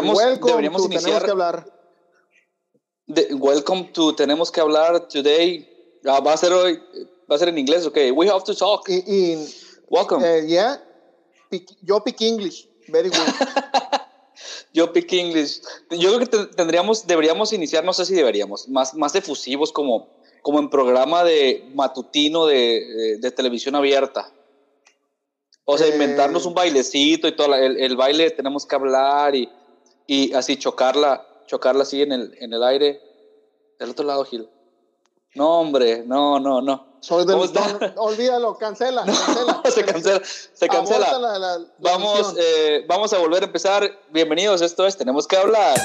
Deberíamos, deberíamos iniciar. Tenemos que hablar. welcome to Tenemos que hablar today. Ah, va a ser hoy, va a ser en inglés, ok. We have to talk. In, welcome. Uh, yeah. yo pick English. Very good. yo pick English. Yo creo que tendríamos, deberíamos iniciar, no sé si deberíamos, más, más efusivos como, como en programa de matutino de, de televisión abierta. O sea, inventarnos un bailecito y todo, el, el, baile tenemos que hablar y, y así chocarla, chocarla así en el, en el aire. Del otro lado, Gil. No, hombre, no, no, no. Soy del, no, olvídalo, cancela, cancela. se cancela, se cancela. La, la, la vamos, eh, vamos a volver a empezar. Bienvenidos, esto es Tenemos que hablar.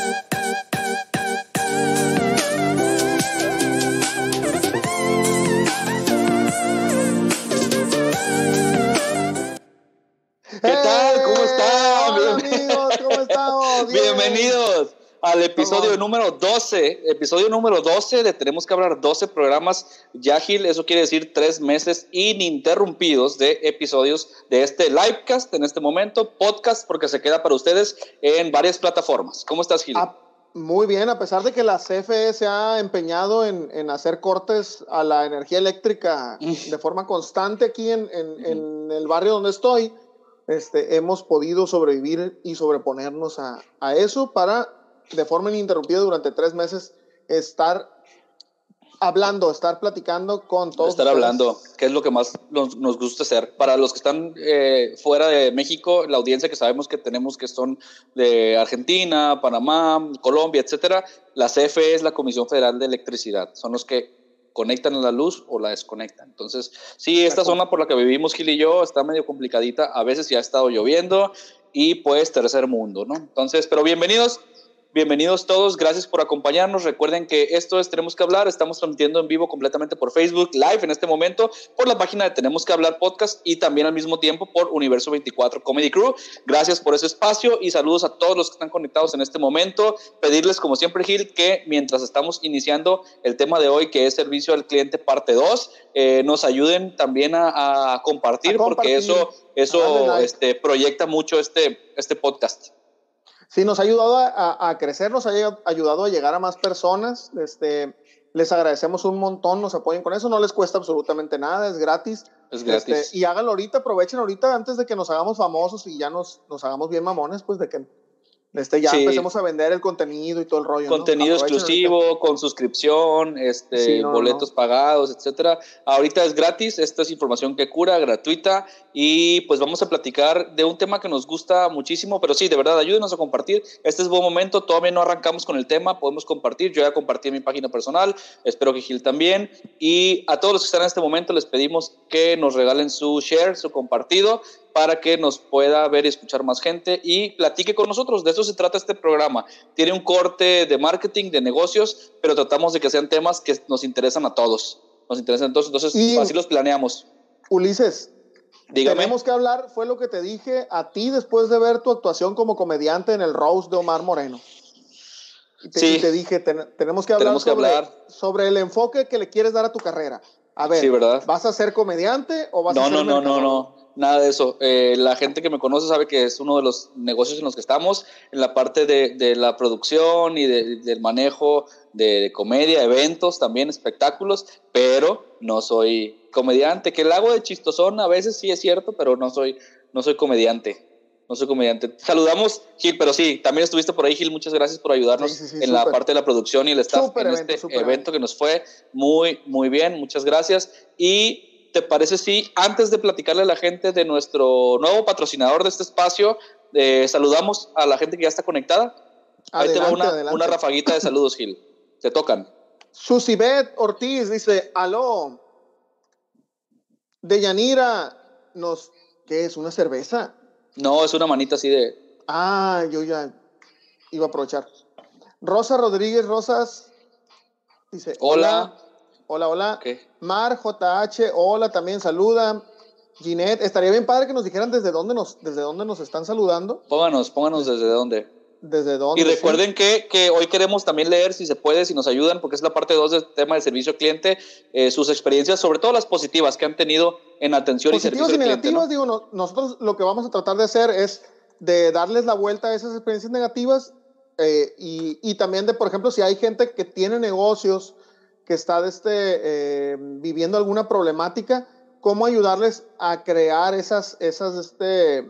¿Qué tal? ¿Cómo están? Hola, amigos, ¿cómo estamos? Bienvenidos al episodio número 12. Episodio número 12 de Tenemos que hablar 12 programas. Yagil, eso quiere decir tres meses ininterrumpidos de episodios de este livecast en este momento, podcast, porque se queda para ustedes en varias plataformas. ¿Cómo estás, Gil? Ah, muy bien, a pesar de que la CFE se ha empeñado en, en hacer cortes a la energía eléctrica de forma constante aquí en, en, en el barrio donde estoy este, hemos podido sobrevivir y sobreponernos a, a, eso para, de forma ininterrumpida durante tres meses, estar hablando, estar platicando con todos. Estar hablando, que es lo que más nos, nos gusta hacer. Para los que están eh, fuera de México, la audiencia que sabemos que tenemos que son de Argentina, Panamá, Colombia, etcétera, la CFE es la Comisión Federal de Electricidad. Son los que conectan la luz o la desconectan. Entonces, sí, esta zona por la que vivimos Gil y yo está medio complicadita. A veces ya ha estado lloviendo y pues tercer mundo, ¿no? Entonces, pero bienvenidos. Bienvenidos todos, gracias por acompañarnos. Recuerden que esto es Tenemos que hablar, estamos transmitiendo en vivo completamente por Facebook Live en este momento, por la página de Tenemos que hablar podcast y también al mismo tiempo por Universo 24 Comedy Crew. Gracias por ese espacio y saludos a todos los que están conectados en este momento. Pedirles, como siempre, Gil, que mientras estamos iniciando el tema de hoy, que es servicio al cliente parte 2, eh, nos ayuden también a, a, compartir, porque eso, eso este, proyecta mucho este, este podcast. Sí, nos ha ayudado a, a, crecer, nos ha ayudado a llegar a más personas. Este, les agradecemos un montón, nos apoyen con eso, no les cuesta absolutamente nada, es gratis. Es gratis. Este, y háganlo ahorita, aprovechen ahorita antes de que nos hagamos famosos y ya nos, nos hagamos bien mamones, pues de que este, ya sí. empecemos a vender el contenido y todo el rollo. Contenido ¿no? exclusivo, ahorita. con suscripción, este, sí, no, boletos no. pagados, etcétera. Ahorita es gratis, esta es información que cura, gratuita, y pues vamos a platicar de un tema que nos gusta muchísimo, pero sí, de verdad, ayúdenos a compartir. Este es buen momento, todavía no arrancamos con el tema, podemos compartir. Yo ya compartí en mi página personal, espero que Gil también. Y a todos los que están en este momento les pedimos que nos regalen su share, su compartido para que nos pueda ver y escuchar más gente y platique con nosotros. De eso se trata este programa. Tiene un corte de marketing, de negocios, pero tratamos de que sean temas que nos interesan a todos. Nos interesan a todos, entonces y así los planeamos. Ulises, Dígame. tenemos que hablar, fue lo que te dije a ti después de ver tu actuación como comediante en el Rose de Omar Moreno. Y te, sí. y te dije, ten, tenemos que hablar, tenemos que sobre, hablar sobre el enfoque que le quieres dar a tu carrera. A ver, sí, ¿verdad? ¿vas a ser comediante o vas no, a ser No, no, no, no, nada de eso. Eh, la gente que me conoce sabe que es uno de los negocios en los que estamos, en la parte de, de la producción y de, del manejo de, de, comedia, eventos, también espectáculos, pero no soy comediante, que el hago de chistosón a veces sí es cierto, pero no soy, no soy comediante. No soy comediante. Saludamos, Gil, pero sí, también estuviste por ahí, Gil. Muchas gracias por ayudarnos sí, sí, sí, en super. la parte de la producción y el staff en evento, este evento, evento que nos fue muy, muy bien. Muchas gracias. Y ¿te parece si antes de platicarle a la gente de nuestro nuevo patrocinador de este espacio, eh, saludamos a la gente que ya está conectada? Ahí te va una, una rafaguita de saludos, Gil. Te tocan. Susibet Ortiz dice, aló, de Yanira, nos, ¿qué es? ¿Una cerveza? No, es una manita así de... Ah, yo ya iba a aprovechar. Rosa Rodríguez Rosas dice, hola. Hola, hola. ¿Qué? Mar JH, hola, también saluda. Ginette, estaría bien padre que nos dijeran desde dónde nos, desde dónde nos están saludando. Pónganos, pónganos desde dónde. desde dónde. Y recuerden que, que, hoy queremos también leer, si se puede, si nos ayudan, porque es la parte 2 del tema de servicio al cliente, eh, sus experiencias, sobre todo las positivas que han tenido en atención y servicio al cliente. Positivas y negativas, digo, no, nosotros lo que vamos a tratar de hacer es de darles la vuelta a esas experiencias negativas eh, y, y, también de, por ejemplo, si hay gente que tiene negocios, que está este, eh, viviendo alguna problemática, cómo ayudarles a crear esas, esas, este,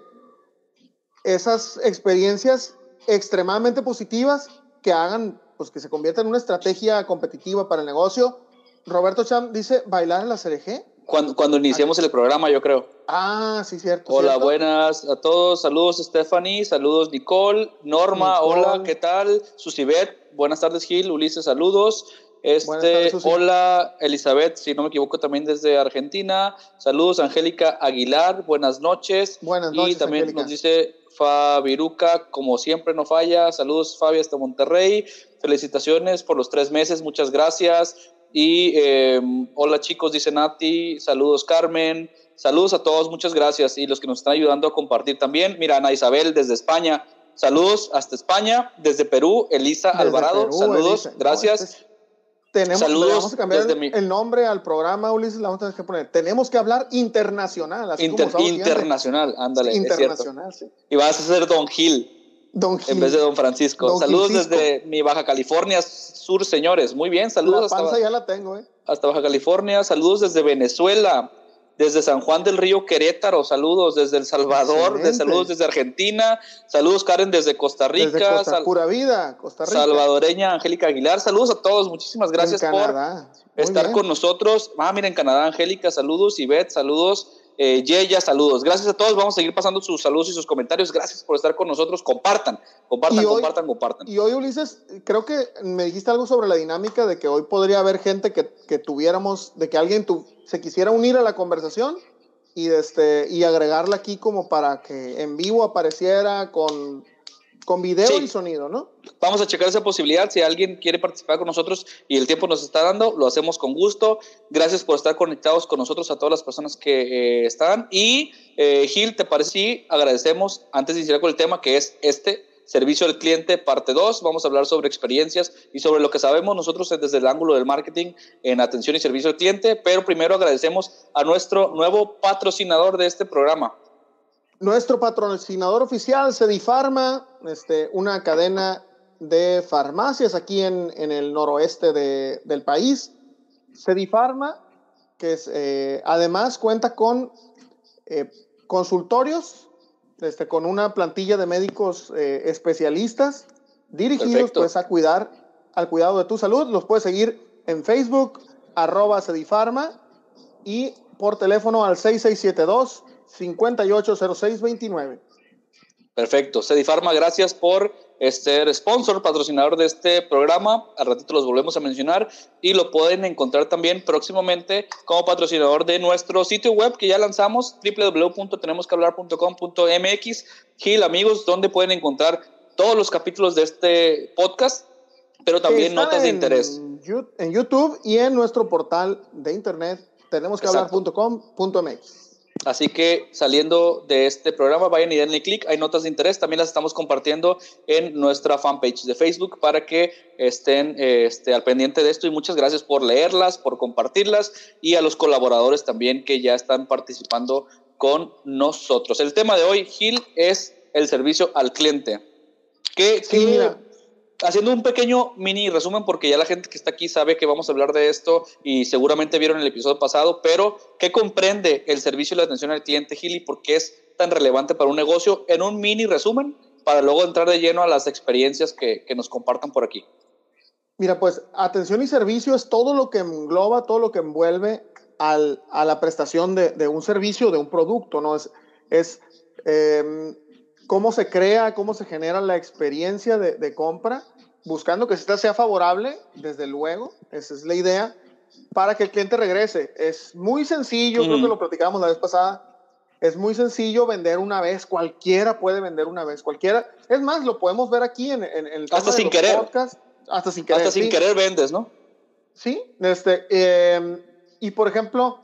esas experiencias extremadamente positivas que hagan, pues que se convierta en una estrategia competitiva para el negocio. Roberto Cham dice, bailar en la CRG. Cuando, cuando iniciemos el programa, yo creo. Ah, sí, cierto. Hola, cierto. buenas a todos. Saludos, Stephanie. Saludos, Nicole. Norma, Nicole. hola, ¿qué tal? Susibet, buenas tardes, Gil. Ulises, saludos. Este, tardes, hola, Elizabeth, si no me equivoco, también desde Argentina. Saludos, Angélica Aguilar, buenas noches. Buenas noches, Y también nos dice Fabiruca, como siempre no falla. Saludos, Fabi, hasta Monterrey. Felicitaciones por los tres meses, muchas gracias. Y eh, hola chicos, dice Nati. Saludos, Carmen. Saludos a todos, muchas gracias. Y los que nos están ayudando a compartir también. Mira, Ana Isabel desde España. Saludos hasta España. Desde Perú, Elisa Desde Alvarado. Perú, Saludos, Elisa. No, gracias. este es- tenemos, Saludos a cambiar desde el, mi- el nombre al programa, Ulises, le vamos a tener que poner. Tenemos que hablar internacional, así Inter- como estamos siguiendo. internacional, ándale. Internacional, sí. Y vas a ser Don Gil Don Gil. en vez de Don Francisco. Don saludos Gilcisco. desde mi Baja California Sur, señores. Muy bien, saludos La hasta, panza ya la tengo, ¿eh? hasta Baja California. Saludos desde Venezuela, desde San Juan del Río Querétaro. Saludos desde El Salvador, de saludos desde Argentina. Saludos Karen desde Costa Rica. Desde Costa Sal- Pura Vida, Costa Rica. salvadoreña Angélica Aguilar. Saludos a todos. Muchísimas gracias por estar bien. con nosotros. Ah, mira, en Canadá, Angélica, saludos. Ivette, saludos. Eh, Yeya, saludos. Gracias a todos. Vamos a seguir pasando sus saludos y sus comentarios. Gracias por estar con nosotros. Compartan, compartan, hoy- compartan, compartan. Y hoy, Ulises, creo que me dijiste algo sobre la dinámica de que hoy podría haber gente que, que tuviéramos, de que alguien tu- se quisiera unir a la conversación y, este, y agregarla aquí como para que en vivo apareciera con, con video Sí. y sonido, ¿no? Vamos a checar esa posibilidad. Si alguien quiere participar con nosotros y el tiempo nos está dando, lo hacemos con gusto. Gracias por estar conectados con nosotros a todas las personas que eh, están. Y eh, Gil, ¿te parece si agradecemos, antes de iniciar con el tema, que es este servicio al cliente parte 2? Vamos a hablar sobre experiencias y sobre lo que sabemos nosotros desde el ángulo del marketing en atención y servicio al cliente. Pero primero agradecemos a nuestro nuevo patrocinador de este programa. Nuestro patrocinador oficial, Cedifarma, este, una cadena de farmacias aquí en, en el noroeste de- del país. Cedifarma, que es, eh, además cuenta con eh, consultorios, este, con una plantilla de médicos eh, especialistas dirigidos Perfecto. pues, a cuidar al cuidado de tu salud. Los puedes seguir en Facebook, arroba Cedifarma, y por teléfono al 6672 580629. Perfecto. Cedifarma, gracias por ser sponsor, patrocinador de este programa. Al ratito los volvemos a mencionar y lo pueden encontrar también próximamente como patrocinador de nuestro sitio web que ya lanzamos, www.tenemosquehablar.com.mx. Gil, amigos, donde pueden encontrar todos los capítulos de este podcast, pero también Están notas de interés. En YouTube y en nuestro portal de internet, tenemos que hablar.com.mx. Así que saliendo de este programa, vayan y denle clic. Hay notas de interés. También las estamos compartiendo en nuestra fanpage de Facebook para que estén eh, este, al pendiente de esto. Y muchas gracias por leerlas, por compartirlas y a los colaboradores también que ya están participando con nosotros. El tema de hoy, Gil, es el servicio al cliente. Que, Sí, mira. Haciendo un pequeño mini resumen, porque ya la gente que está aquí sabe que vamos a hablar de esto y seguramente vieron el episodio pasado, pero ¿qué comprende el servicio y la atención al cliente, Gil, y por qué es tan relevante para un negocio? En un mini resumen, para luego entrar de lleno a las experiencias que, nos compartan por aquí. Mira, pues atención y servicio es todo lo que engloba, todo lo que envuelve a la prestación de, un servicio, de un producto, ¿no? Es, em, cómo se crea, cómo se genera la experiencia de compra, buscando que esta sea favorable, desde luego, esa es la idea, para que el cliente regrese. Es muy sencillo, creo Ujú. que lo platicábamos la vez pasada, es muy sencillo vender una vez, cualquiera puede vender una vez, cualquiera. Es más, lo podemos ver aquí en, en- en el Hasta de sin los querer. podcasts, hasta sin querer. Hasta sin sí. querer vendes, ¿no? Sí, este, eh, y por ejemplo,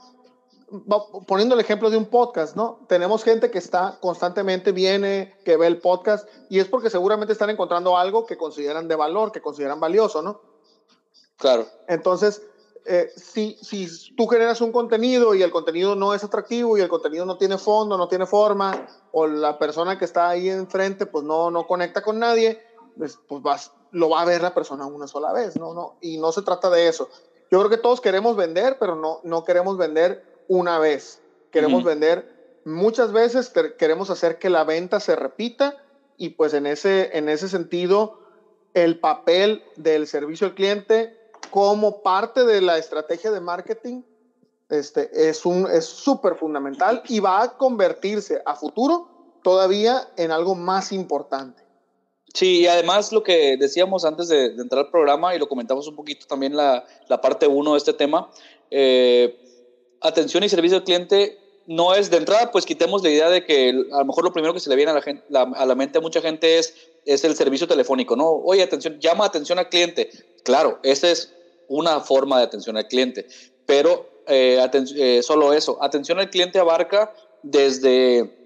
poniendo el ejemplo de un podcast, ¿no? Tenemos gente que está constantemente, viene, que ve el podcast, y es porque seguramente están encontrando algo que consideran de valor, que consideran valioso, ¿no? Claro. Entonces, eh, si, si tú generas un contenido y el contenido no es atractivo y el contenido no tiene fondo, no tiene forma, o la persona que está ahí enfrente pues no, no conecta con nadie, pues, pues vas, lo va a ver la persona una sola vez, ¿no? no Y no se trata de eso. Yo creo que todos queremos vender, pero no, no queremos vender una vez. Queremos vender muchas veces, queremos hacer que la venta se repita y pues en ese, en ese sentido el papel del servicio al cliente como parte de la estrategia de marketing este, es un es súper fundamental y va a convertirse a futuro todavía en algo más importante. Sí, y además lo que decíamos antes de, entrar al programa y lo comentamos un poquito también la, la parte 1 de este tema, eh, atención y servicio al cliente no es de entrada, pues quitemos la idea de que a lo mejor lo primero que se le viene a la, gente, a la mente a mucha gente es, es el servicio telefónico, ¿no? Oye, atención, llama atención al cliente. Claro, esa es una forma de atención al cliente, pero eh, eh, solo eso, atención al cliente abarca desde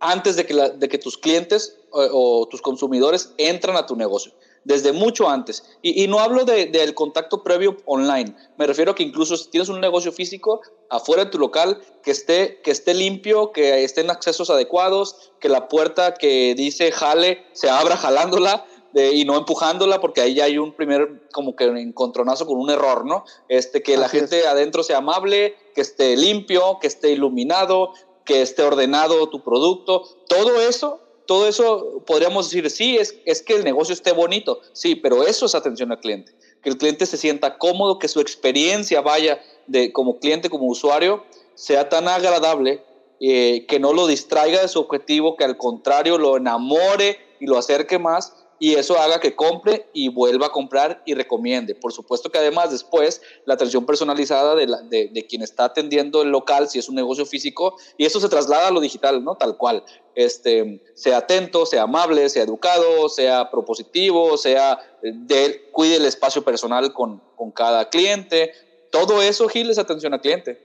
antes de que, de que tus clientes o, tus consumidores entran a tu negocio desde mucho antes. Y, no hablo del contacto previo online, me refiero a que incluso si tienes un negocio físico afuera de tu local, que esté, que esté limpio, que estén accesos adecuados, que la puerta que dice jale se abra jalándola. y no empujándola porque ahí ya hay un primer como que encontronazo con un error, ¿no? Este, que la gente adentro sea amable, que esté limpio, que esté iluminado, que esté ordenado tu producto, todo eso todo eso podríamos decir, sí, es, es que el negocio esté bonito, sí, pero eso es atención al cliente, que el cliente se sienta cómodo, que su experiencia vaya de, como cliente, como usuario, sea tan agradable eh, que no lo distraiga de su objetivo, que al contrario lo enamore y lo acerque más y eso haga que compre y vuelva a comprar y recomiende. Por supuesto que además después la atención personalizada de, la, de, de, quien está atendiendo el local, si es un negocio físico, y eso se traslada a lo digital, ¿no? Tal cual. Este, sea atento, sea amable, sea educado, sea propositivo, sea de, cuide el espacio personal con, con cada cliente. Todo eso, Gil, es atención al cliente.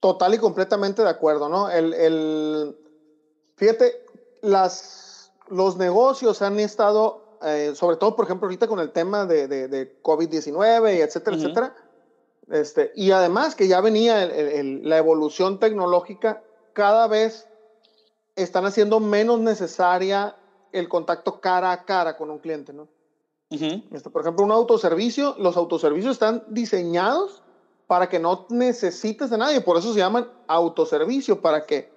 Total y completamente de acuerdo, ¿no? El, el, fíjate, las los negocios han estado, eh, sobre todo, por ejemplo, ahorita con el tema de, de, COVID-19 y etcétera, etcétera. Este, y además que ya venía la evolución tecnológica, cada vez están haciendo menos necesaria el contacto cara a cara con un cliente, ¿no? este, por ejemplo, un autoservicio, los autoservicios están diseñados para que no necesites de nadie, por eso se llaman autoservicio, para que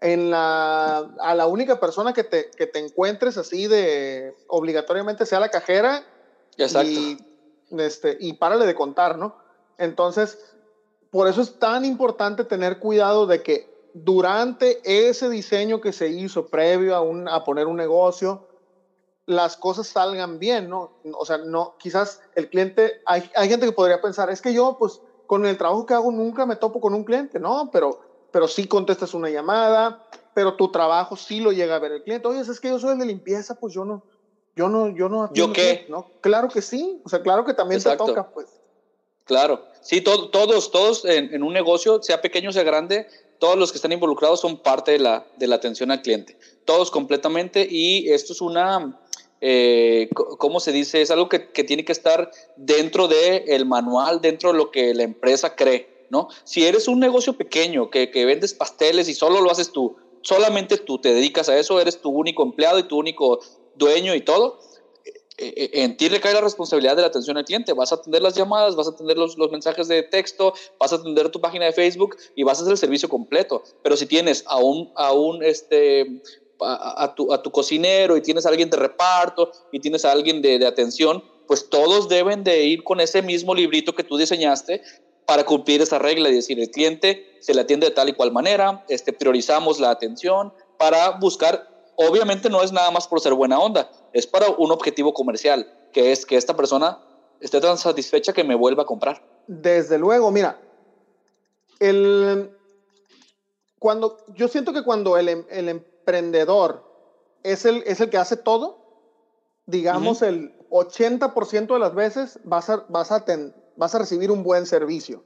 en la, a la única persona que te, que te encuentres así de obligatoriamente sea la cajera Exacto. y, este, y párale de contar, ¿no? Entonces, por eso es tan importante tener cuidado de que durante ese diseño que se hizo previo a, un, a poner un negocio, las cosas salgan bien, ¿no? O sea, no, quizás el cliente, hay, hay gente que podría pensar, es que yo, pues, con el trabajo que hago nunca me topo con un cliente, ¿no? Pero pero sí contestas una llamada, pero tu trabajo sí lo llega a ver el cliente. Oye, es que yo soy el de limpieza, pues yo no, yo no, yo no. ¿Yo qué? ¿no? Claro que sí, o sea, claro que también te toca, pues. Claro, sí, todos, todos en, un negocio, sea pequeño o sea grande, todos los que están involucrados son parte de la, de la atención al cliente, todos completamente, y esto es una, eh, ¿cómo se dice? Es algo que, que tiene que estar dentro del el manual, dentro de lo que la empresa cree. ¿No? Si eres un negocio pequeño que, vendes pasteles y solo lo haces tú, solamente tú te dedicas a eso, eres tu único empleado y tu único dueño y todo, eh, eh, en ti recae la responsabilidad de la atención al cliente. Vas a atender las llamadas, vas a atender los, mensajes de texto, vas a atender tu página de Facebook y vas a hacer el servicio completo. Pero si tienes a un, a un este, a, tu, a tu cocinero y tienes a alguien de reparto y tienes a alguien de atención, pues todos deben de ir con ese mismo librito que tú diseñaste para cumplir esa regla y decir, el cliente se le atiende de tal y cual manera, este, priorizamos la atención para buscar, obviamente no es nada más por ser buena onda, es para un objetivo comercial, que es que esta persona esté tan satisfecha que me vuelva a comprar. Desde luego, mira, el, cuando, yo siento que cuando el, el emprendedor es el, es el que hace todo, digamos el 80% de las veces vas a, vas a, ten, vas a recibir un buen servicio.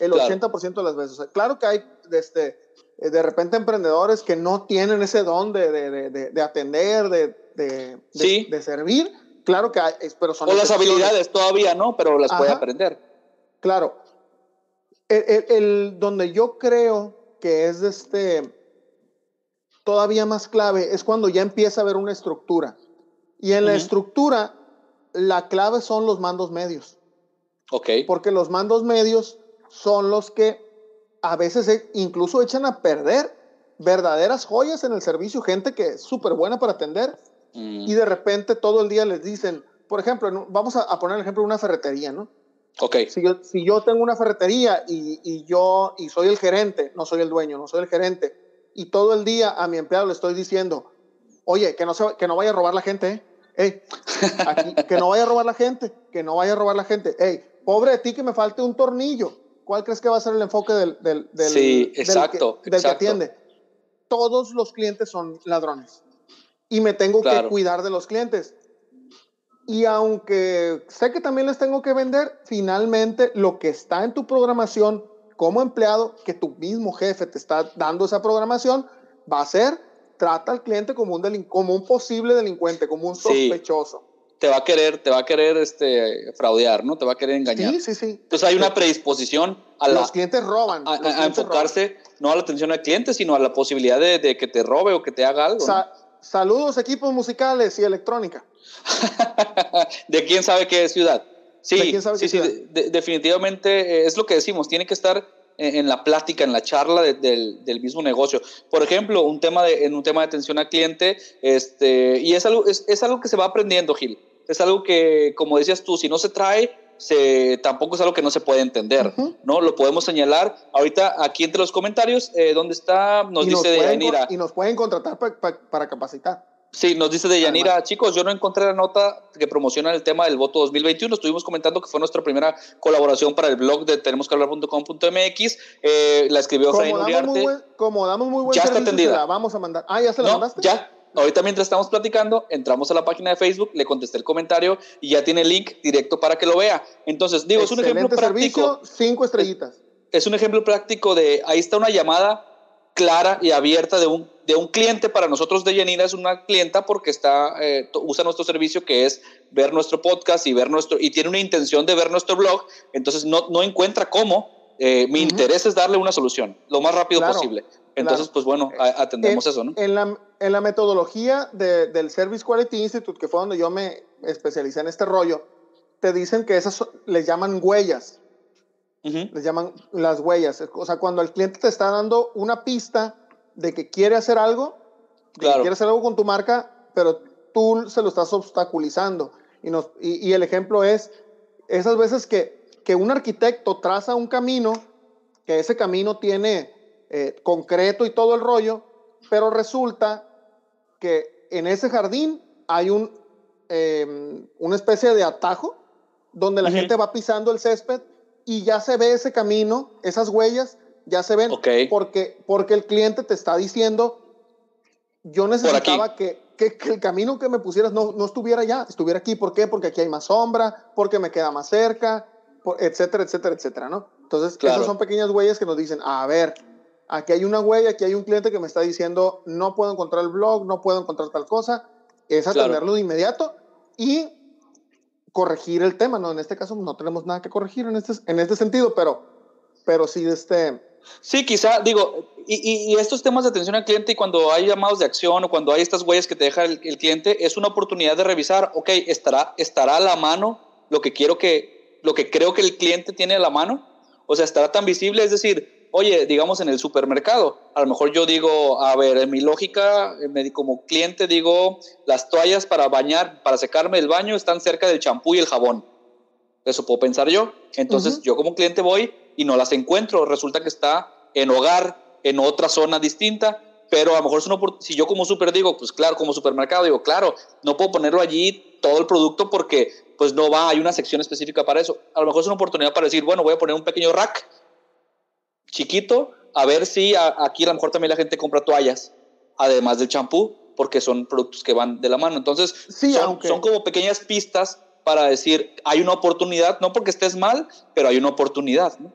el 80% de las veces. claro que hay este, de repente emprendedores que no tienen ese don de, de, de, de atender, de, sí. de, servir. Claro que hay, pero son... O las habilidades todavía, ¿no? Pero las puede aprender. Claro. El, el, donde yo creo que es este todavía más clave es cuando ya empieza a haber una estructura. Y en la estructura, la clave son los mandos medios. Ok. Porque los mandos medios son los que a veces e, incluso echan a perder verdaderas joyas en el servicio, gente que es súper buena para atender mm. y de repente todo el día les dicen, por ejemplo, vamos a, poner el ejemplo de una ferretería, ¿no? Ok. Si yo, si yo tengo una ferretería y, y, yo y soy el gerente, no soy el dueño, no soy el gerente, y todo el día a mi empleado le estoy diciendo, oye, que no, se, que no vaya a robar la gente, ¿eh? Ey, que no vaya a robar la gente, que no vaya a robar la gente. Ey, pobre de ti que me falte un tornillo. ¿Cuál crees que va a ser el enfoque del, del, del, sí, exacto, del, que, atiende? Todos los clientes son ladrones y me tengo que cuidar de los clientes. Y aunque sé que también les tengo que vender, finalmente lo que está en tu programación como empleado, que tu mismo jefe te está dando esa programación, va a ser trata al cliente como un, como un posible delincuente, como un sospechoso. Te va a querer, te va a querer este, fraudear, ¿no? Te va a querer engañar. Sí, sí, sí. Entonces hay una predisposición a los clientes roban. A, enfocarse no a la atención al cliente, sino a la posibilidad de, que te robe o que te haga algo. Saludos equipos musicales y electrónica. de quién sabe qué ciudad. Sí, sí, sí, definitivamente eh, es lo que decimos, tiene que estar en, la plática, en la charla del, del, mismo negocio. Por ejemplo, un tema de, en un tema de atención al cliente, este, y es algo, es, es algo que se va aprendiendo, Gil. Es algo que, como decías tú, si no se trae, se, tampoco es algo que no se puede entender, ¿no? Lo podemos señalar ahorita aquí entre los comentarios, eh, donde está, nos dice de Yanira. Y nos pueden contratar para capacitar. Sí, nos dice de Yanira, chicos, yo no encontré la nota que promociona el tema del voto 2021. Estuvimos comentando que fue nuestra primera colaboración para el blog de tenemosquehablar.com.mx. Eh, la escribió Efraín Uriarte. como damos muy buen ya está atendida. vamos a mandar. Ah, ¿ya se la no, mandaste? Ya. Ahorita mientras estamos platicando, entramos a la página de Facebook, le contesté el comentario y ya tiene el link directo para que lo vea. Entonces, digo, es un ejemplo práctico. cinco estrellitas. Es, es un ejemplo práctico de, ahí está una llamada clara y abierta de un de un cliente para nosotros de Yanira es una clienta porque está, eh, usa nuestro servicio que es ver nuestro podcast y ver nuestro, y tiene una intención de ver nuestro blog, entonces no, no encuentra cómo. Eh, mi interés es darle una solución lo más rápido posible. Entonces, pues bueno, atendemos eso, ¿no? En la, en la metodología del Service Quality Institute, que fue donde yo me especialicé en este rollo, te dicen que esas les llaman huellas. Les llaman las huellas. O sea, cuando el cliente te está dando una pista de que quiere hacer algo, que quiere hacer algo con tu marca, pero tú se lo estás obstaculizando. Y, nos, y, el ejemplo es esas veces que, que, un arquitecto traza un camino, que ese camino tiene eh, concreto y todo el rollo, pero resulta que en ese jardín hay un, em, una especie de atajo donde la gente va pisando el césped y ya se ve ese camino, esas huellas, ya se ven. Porque, porque el cliente te está diciendo, yo necesitaba que, que, el camino que me pusieras no, no estuviera allá, estuviera aquí. ¿Por qué? Porque aquí hay más sombra, porque me queda más cerca, etcétera, etcétera, etcétera, ¿no? Entonces, esas son pequeñas huellas que nos dicen, a ver, aquí hay una huella, aquí hay un cliente que me está diciendo, no puedo encontrar el blog, no puedo encontrar tal cosa, es atenderlo de inmediato y corregir el tema, ¿no? En este caso no tenemos nada que corregir en este, en este sentido, pero, pero sí, este, Sí, quizá, digo, y, estos temas de atención al cliente y cuando hay llamados de acción o cuando hay estas huellas que te deja el, cliente, es una oportunidad de revisar, ok, ¿estará, estará a la mano lo que quiero que, lo que creo que el cliente tiene a la mano? O sea, estará tan visible, es decir, oye, digamos en el supermercado, a lo mejor yo digo, a ver, en mi lógica, como cliente digo, las toallas para bañar, para secarme el baño están cerca del champú y el jabón. Eso puedo pensar yo. Entonces, yo como cliente voy y no las encuentro. Resulta que está en hogar, en otra zona distinta, pero a lo mejor es una si yo como super digo, pues claro, como supermercado digo, claro, no puedo ponerlo allí todo el producto porque pues no va, hay una sección específica para eso. A lo mejor es una oportunidad para decir, bueno, voy a poner un pequeño rack chiquito, a ver si aquí a lo mejor también la gente compra toallas, además del champú, porque son productos que van de la mano. Entonces, sí, son, son como pequeñas pistas para decir, hay una oportunidad, no porque estés mal, pero hay una oportunidad, ¿no?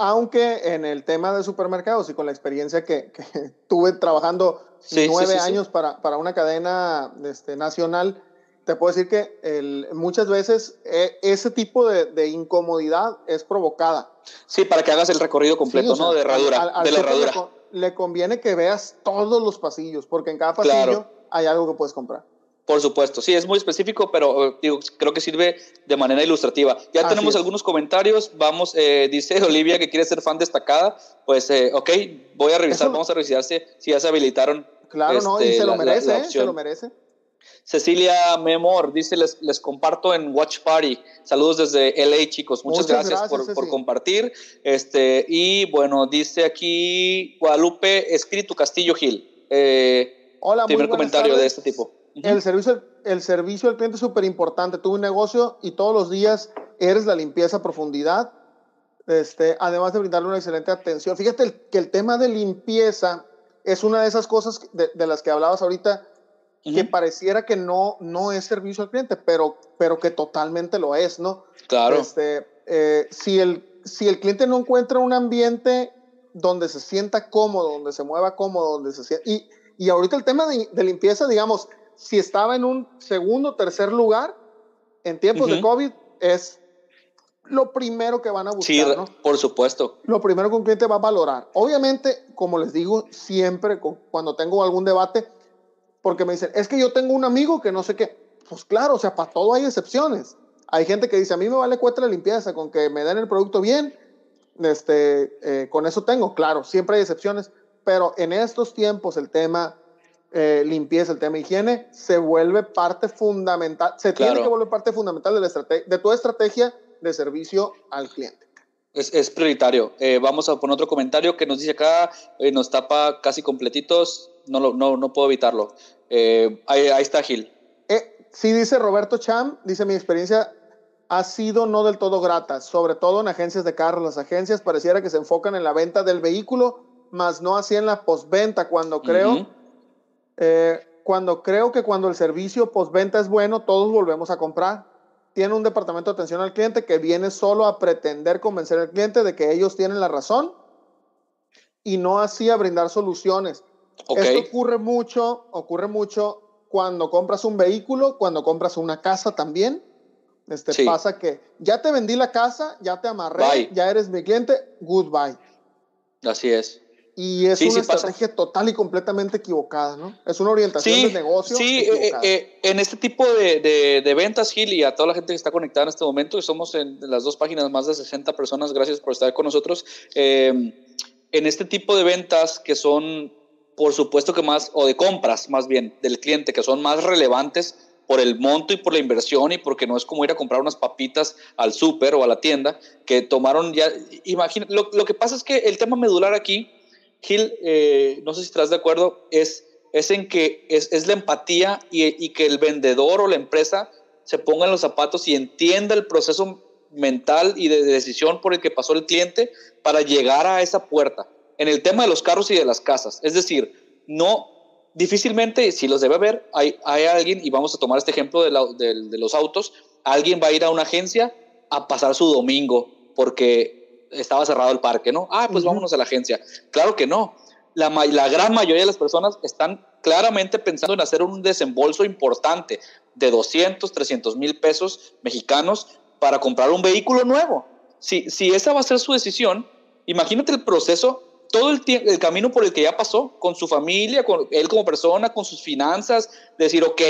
Aunque en el tema de supermercados y con la experiencia que, que tuve trabajando nueve años Para, para, una cadena este, nacional, te puedo decir que el, muchas veces eh, ese tipo de, de, incomodidad es provocada. Sí, para que hagas el recorrido completo, ¿no? De herradura, de la herradura. Le, conviene que veas todos los pasillos, porque en cada pasillo hay algo que puedes comprar. Por supuesto, sí, es muy específico, pero eh, digo, creo que sirve de manera ilustrativa. Ya tenemos algunos comentarios. Vamos, eh, dice Olivia que quiere ser fan destacada. Pues, eh, ok, voy a revisar, vamos a revisar si, ya se habilitaron. Claro, no, y este, se lo merece, se lo merece. Cecilia Memor dice: les, les comparto en Watch Party. Saludos desde LA, chicos. Muchas, gracias, por, por, compartir. Este, y bueno, dice aquí Guadalupe Espíritu Castillo Gil. Hola, primer comentario de este tipo. El servicio, el servicio al cliente es súper importante. Tuve un negocio y todos los días eres la limpieza a profundidad, este, además de brindarle una excelente atención. Fíjate que el tema de limpieza es una de esas cosas de, las que hablabas ahorita, que pareciera que no, no es servicio al cliente, pero, pero que totalmente lo es, ¿no? Claro. Este, eh, si, el, si el cliente no encuentra un ambiente donde se sienta cómodo, donde se mueva cómodo, donde se sienta... Y, y ahorita el tema de, de limpieza, digamos, si estaba en un segundo, tercer lugar en tiempos de COVID, es lo primero que van a buscar. Sí, por supuesto. Lo primero que un cliente va a valorar. Obviamente, como les digo siempre cuando tengo algún debate, porque me dicen, es que yo tengo un amigo que no sé qué. Pues claro, o sea, para todo hay excepciones. Hay gente que dice, a mí me vale cuesta la limpieza, con que me den el producto bien, este, eh, con eso tengo. Claro, siempre hay excepciones, pero en estos tiempos el tema eh, limpieza, el tema higiene, se vuelve parte fundamental, se tiene que volver parte fundamental de, la de toda estrategia de servicio al cliente. Es, es prioritario. Eh, vamos a poner otro comentario que nos dice acá, eh, nos tapa casi completitos, no, lo, no, no puedo evitarlo. Ahí, ahí, está Gil. sí, dice Roberto Cham, dice mi experiencia ha sido no del todo grata, sobre todo en agencias de carros. Las agencias pareciera que se enfocan en la venta del vehículo, más no así en la postventa, cuando creo eh, cuando creo que cuando el servicio postventa es bueno, todos volvemos a comprar. Tiene un departamento de atención al cliente que viene solo a pretender convencer al cliente de que ellos tienen la razón y no así a brindar soluciones. Esto ocurre mucho, ocurre mucho cuando compras un vehículo, cuando compras una casa también. Este pasa que ya te vendí la casa, ya te amarré, ya eres mi cliente, goodbye. Así es. Y es una estrategia total y completamente equivocada, ¿no? Es una orientación de negocio. Sí, eh, eh, en este tipo de, de, ventas, Gil, y a toda la gente que está conectada en este momento, somos en las dos páginas más de 60 personas, gracias por estar con nosotros. Eh, en este tipo de ventas que son, por supuesto que más, o de compras más bien, del cliente, que son más relevantes por el monto y por la inversión y porque no es como ir a comprar unas papitas al súper o a la tienda, que tomaron ya, imagina, lo, lo que pasa es que el tema medular aquí Gil, eh, no sé si estás de acuerdo, es, es en que es, es la empatía y, y, que el vendedor o la empresa se ponga en los zapatos y entienda el proceso mental y de decisión por el que pasó el cliente para llegar a esa puerta. En el tema de los carros y de las casas, es decir, no difícilmente, si los debe haber, hay, hay alguien, y vamos a tomar este ejemplo de, de, de los autos, alguien va a ir a una agencia a pasar su domingo porque estaba cerrado el parque, ¿no? Ah, pues vámonos a la agencia. Claro que no. La, la, gran mayoría de las personas están claramente pensando en hacer un desembolso importante de 200, 300 mil pesos mexicanos para comprar un vehículo nuevo. Si, si esa va a ser su decisión, imagínate el proceso, todo el, el camino por el que ya pasó, con su familia, con él como persona, con sus finanzas, decir, ok,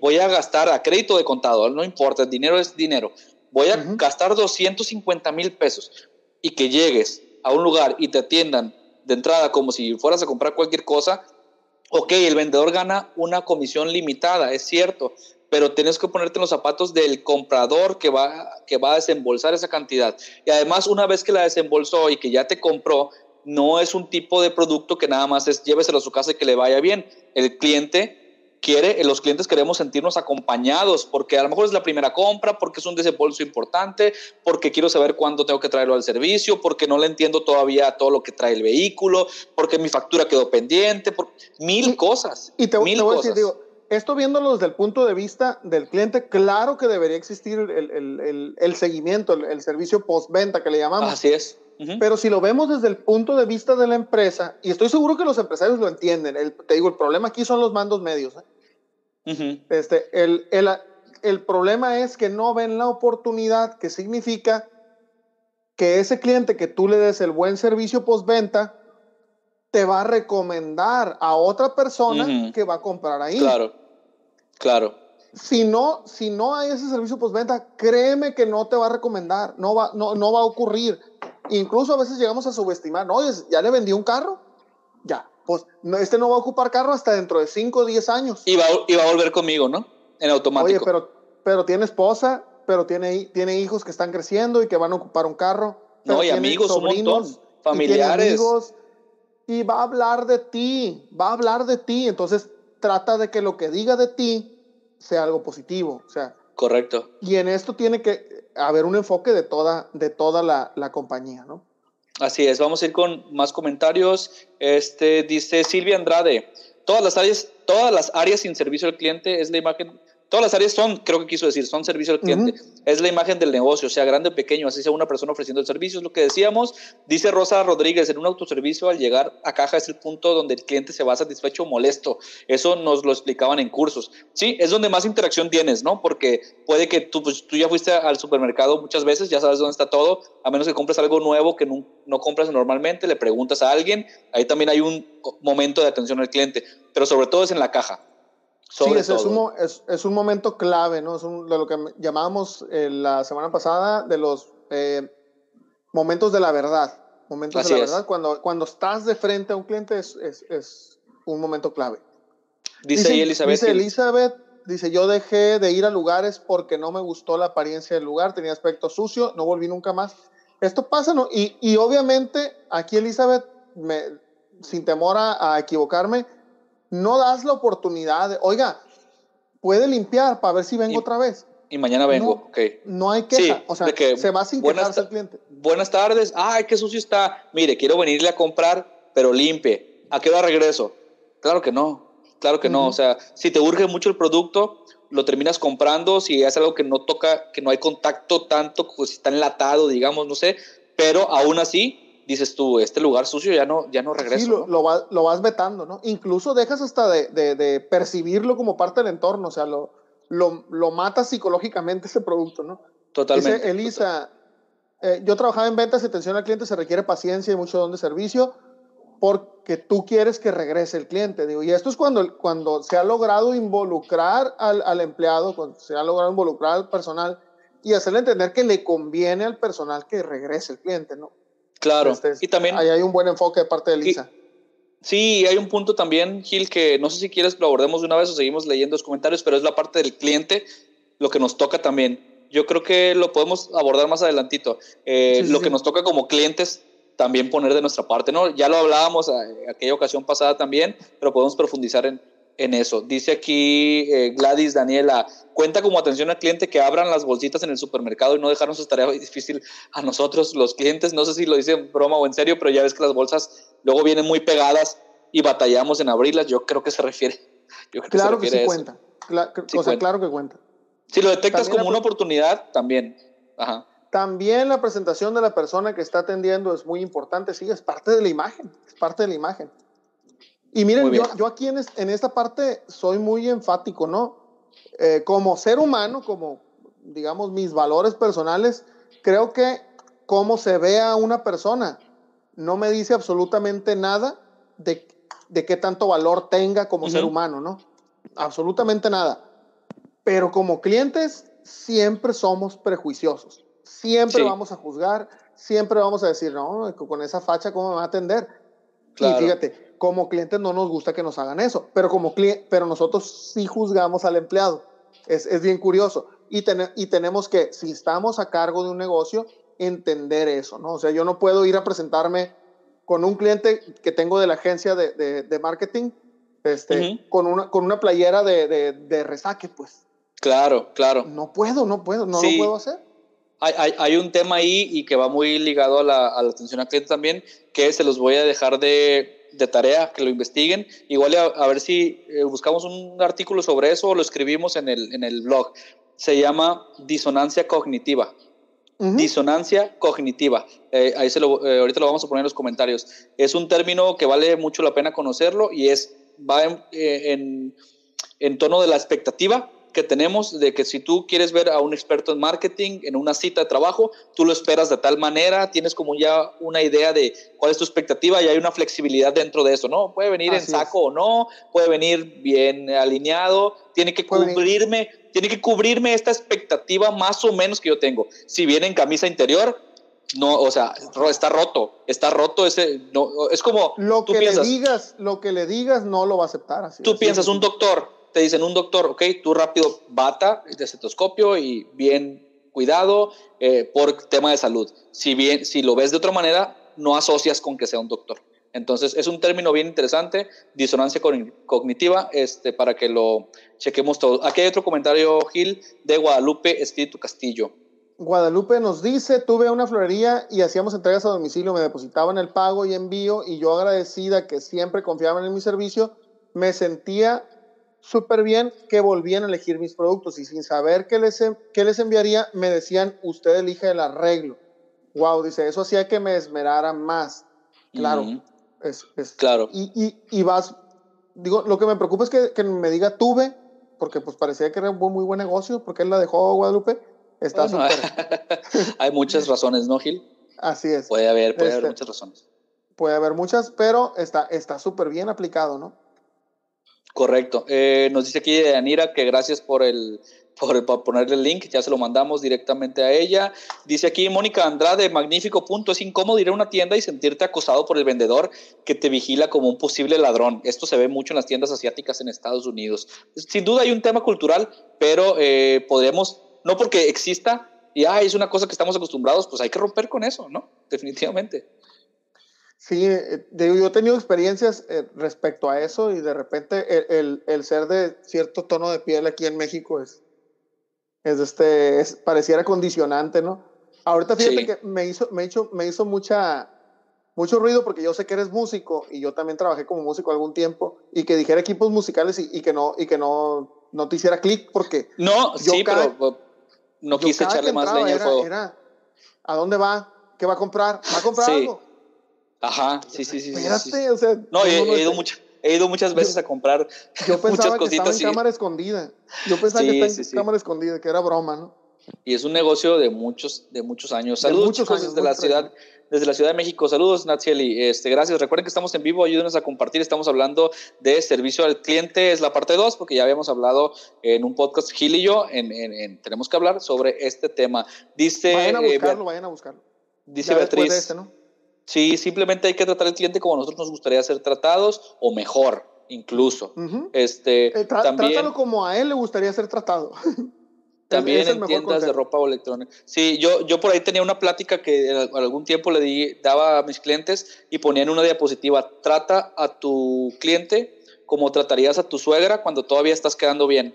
voy a gastar a crédito de contador, no importa, el dinero es dinero, voy a gastar 250 mil pesos y que llegues a un lugar y te atiendan de entrada como si fueras a comprar cualquier cosa, ok, el vendedor gana una comisión limitada, es cierto, pero tienes que ponerte en los zapatos del comprador que va, que va a desembolsar esa cantidad. Y además, una vez que la desembolsó y que ya te compró, no es un tipo de producto que nada más es lléveselo a su casa y que le vaya bien. El cliente quiere, eh, los clientes queremos sentirnos acompañados, porque a lo mejor es la primera compra, porque es un desembolso importante, porque quiero saber cuándo tengo que traerlo al servicio, porque no le entiendo todavía todo lo que trae el vehículo, porque mi factura quedó pendiente, por mil cosas. Y te, mil voy a decir, digo, esto viéndolo desde el punto de vista del cliente, claro que debería existir el, el, el, el seguimiento, el, servicio postventa que le llamamos. Así es. Pero si lo vemos desde el punto de vista de la empresa, y estoy seguro que los empresarios lo entienden, el, te digo, el problema aquí son los mandos medios. ¿eh? este, el, el, el problema es que no ven la oportunidad, que significa que ese cliente que tú le des el buen servicio postventa, te va a recomendar a otra persona que va a comprar ahí. Claro, claro. Si no, si no hay ese servicio postventa, créeme que no te va a recomendar, no va, no, no va a ocurrir. Incluso a veces llegamos a subestimar, no, ya le vendí un carro, ya, pues este no va a ocupar carro hasta dentro de 5 o 10 años. Y va, y va a volver conmigo, ¿no? En automático. Oye, pero, pero tiene esposa, pero tiene, tiene hijos que están creciendo y que van a ocupar un carro. No, y amigos, sobrinos, familiares. Y, amigos, y va a hablar de ti, va a hablar de ti. Entonces, trata de que lo que diga de ti sea algo positivo. O sea, Correcto. Y en esto tiene que haber un enfoque de toda, de toda la, la compañía, ¿no? Así es, vamos a ir con más comentarios. Este dice Silvia Andrade, todas las áreas, todas las áreas sin servicio al cliente es la imagen Todas las áreas son, creo que quiso decir, son servicio al cliente. Es la imagen del negocio, sea grande o pequeño, así sea una persona ofreciendo el servicio. Es lo que decíamos. Dice Rosa Rodríguez, en un autoservicio al llegar a caja es el punto donde el cliente se va satisfecho o molesto. Eso nos lo explicaban en cursos. Sí, es donde más interacción tienes, ¿no? Porque puede que tú, pues, tú ya fuiste al supermercado muchas veces, ya sabes dónde está todo, a menos que compres algo nuevo que no, no compras normalmente, le preguntas a alguien, ahí también hay un momento de atención al cliente, pero sobre todo es en la caja sí, es, un, es, un, momento clave, ¿no? Es de lo que llamábamos eh, la semana pasada de los eh, momentos de la verdad. Momentos de la verdad. Cuando, cuando estás de frente a un cliente es, es un momento clave. Dice, Elizabeth. Dice Elizabeth, dice, yo dejé de ir a lugares porque no me gustó la apariencia del lugar, tenía aspecto sucio, no volví nunca más. Esto pasa, ¿no? Y, y obviamente aquí Elizabeth, me, sin temor a, a equivocarme, no das la oportunidad de, oiga, puede limpiar para ver si vengo otra vez. Y mañana vengo, no, ok. No hay queja, o sea, se va sin quejarse el cliente. Buenas tardes, ay, qué sucio está. Mire, quiero venirle a comprar, pero limpie. ¿A qué hora regreso? Claro que no, claro que no. O sea, si te urge mucho el producto, lo terminas comprando. Si es algo que no toca, que no hay contacto tanto, pues está enlatado, digamos, no sé. Pero aún así, dices tú, este lugar sucio ya no, ya no regreso. Sí, lo, lo, vas vetando, ¿no? Incluso dejas hasta de, de, percibirlo como parte del entorno, o sea, lo, lo, lo matas psicológicamente ese producto, ¿no? Totalmente. Dice Elisa, eh, yo trabajaba en ventas y atención al cliente, se requiere paciencia y mucho don de servicio porque tú quieres que regrese el cliente. Digo, y esto es cuando, cuando se ha logrado involucrar al, al empleado, cuando se ha logrado involucrar al personal y hacerle entender que le conviene al personal que regrese el cliente, ¿no? Claro. Este, y también. Ahí hay un buen enfoque de parte de Lisa. Sí, hay un punto también, Gil, que no sé si quieres lo abordemos de una vez o seguimos leyendo los comentarios, pero es la parte del cliente, lo que nos toca también. Yo creo que lo podemos abordar más adelantito. Eh, lo que nos toca como clientes también poner de nuestra parte, ¿no? Ya lo hablábamos en aquella ocasión pasada también, pero podemos profundizar en, en eso. Dice aquí eh, Gladys Daniela, cuenta como atención al cliente que abran las bolsitas en el supermercado y no dejarnos su tarea difícil a nosotros, los clientes. No sé si lo dicen broma o en serio, pero ya ves que las bolsas luego vienen muy pegadas y batallamos en abrirlas. Yo creo que se refiere. Yo creo claro que, sí cuenta. o sea, claro que cuenta. Si lo detectas como una oportunidad, también. Ajá. También la presentación de la persona que está atendiendo es muy importante. Sí, es parte de la imagen. Es parte de la imagen. Y miren, yo, yo, aquí en, en, esta parte soy muy enfático, ¿no? Eh, como ser humano, como, digamos, mis valores personales, creo que cómo se ve a una persona no me dice absolutamente nada de, de qué tanto valor tenga como ser humano, ¿no? Absolutamente nada. Pero como clientes siempre somos prejuiciosos. Siempre vamos a juzgar, siempre vamos a decir, no, con esa facha, ¿cómo me va a atender? Y fíjate, como clientes no nos gusta que nos hagan eso, pero, como pero nosotros sí juzgamos al empleado. Es, es bien curioso. Y, y tenemos que, si estamos a cargo de un negocio, entender eso, ¿no? O sea, yo no puedo ir a presentarme con un cliente que tengo de la agencia de, de, de marketing, este, con, una, con una playera de, de, resaque, pues. Claro, claro. No puedo, no puedo, no lo puedo hacer. Hay, hay, hay, un tema ahí y que va muy ligado a la, a la atención al cliente también, que se los voy a dejar de, de tarea que lo investiguen. Igual a, ver si eh, buscamos un artículo sobre eso o lo escribimos en el, en el blog. Se llama disonancia cognitiva. Disonancia cognitiva. Eh, ahí se lo, eh, ahorita lo vamos a poner en los comentarios. Es un término que vale mucho la pena conocerlo y es va en, en, en tono de la expectativa que tenemos de que si tú quieres ver a un experto en marketing en una cita de trabajo, tú lo esperas de tal manera, tienes como ya una idea de cuál es tu expectativa y hay una flexibilidad dentro de eso, ¿no? Puede venir en saco o no, puede venir bien alineado, tiene que cubrirme, tiene que cubrirme esta expectativa más o menos que yo tengo. Si viene en camisa interior, no, o sea, está roto, está roto ese, no, es como lo que le digas, lo que le digas no lo va a aceptar. Así, tú piensas un doctor, te dicen un doctor, ok, tú rápido bata de estetoscopio y bien cuidado eh, por tema de salud. Si bien, si lo ves de otra manera, no asocias con que sea un doctor. Entonces, es un término bien interesante, disonancia cognitiva, este, para que lo chequemos todo. Aquí hay otro comentario, Gil, de Guadalupe Espíritu Castillo. Guadalupe nos dice, tuve una florería y hacíamos entregas a domicilio, me depositaban el pago y envío y yo agradecida que siempre confiaban en mi servicio, me sentía súper bien que volvían a elegir mis productos y sin saber qué les, qué les enviaría, me decían, usted elige el arreglo. Wow, dice, eso hacía que me esmerara más. Claro. es, claro. Y, y, vas, digo, lo que me preocupa es que, que, me diga tuve, porque pues parecía que era un muy buen negocio, porque él la dejó Guadalupe. Está súper. hay muchas razones, ¿no, Gil? Así es. Puede haber, puede haber este, muchas razones. Puede haber muchas, pero está súper bien aplicado, ¿no? Correcto. Eh, nos dice aquí Anira que gracias por el por, ponerle el link, ya se lo mandamos directamente a ella. Dice aquí Mónica Andrade, magnífico punto, es incómodo ir a una tienda y sentirte acosado por el vendedor que te vigila como un posible ladrón. Esto se ve mucho en las tiendas asiáticas en Estados Unidos. Sin duda hay un tema cultural, pero eh, podemos, no porque exista y ah, es una cosa que estamos acostumbrados, pues hay que romper con eso, ¿no? Definitivamente. Sí, eh, yo he tenido experiencias eh, respecto a eso y de repente el, el, ser de cierto tono de piel aquí en México es, es este, es, pareciera condicionante, ¿no? Ahorita fíjate que me hizo, me hizo, me hizo mucha, mucho ruido porque yo sé que eres músico y yo también trabajé como músico algún tiempo y que dijera equipos musicales y, y que no, y que no, no te hiciera clic porque... No, sí, pero no quise echarle más leña al fuego. ¿A dónde va? ¿Qué va a comprar? ¿Va a comprar algo? Ajá, sí, sí, sí. Espérate, o sea. No, he, ido he ido muchas veces a comprar yo pensaba que estaba en cámara escondida. Yo pensaba que estaba en cámara escondida, que era broma, ¿no? Y es un negocio de muchos, de muchos años. Saludos, muchos chicos, desde la ciudad, desde la Ciudad de México. Saludos, Natsieli. Este, gracias. Recuerden que estamos en vivo, ayúdenos a compartir. Estamos hablando de servicio al cliente, es la parte 2, porque ya habíamos hablado en un podcast Gil y yo, en, en, tenemos que hablar sobre este tema. Dice. Vayan a eh, buscarlo, vayan a buscarlo. Dice Beatriz. Este, ¿no? Sí, simplemente hay que tratar al cliente como nosotros nos gustaría ser tratados o mejor, incluso. este, eh, también, trátalo como a él le gustaría ser tratado. también en tiendas de ropa o electrónica. Sí, yo, yo por ahí tenía una plática que algún tiempo le di, daba a mis clientes y ponía en una diapositiva, trata a tu cliente como tratarías a tu suegra cuando todavía estás quedando bien.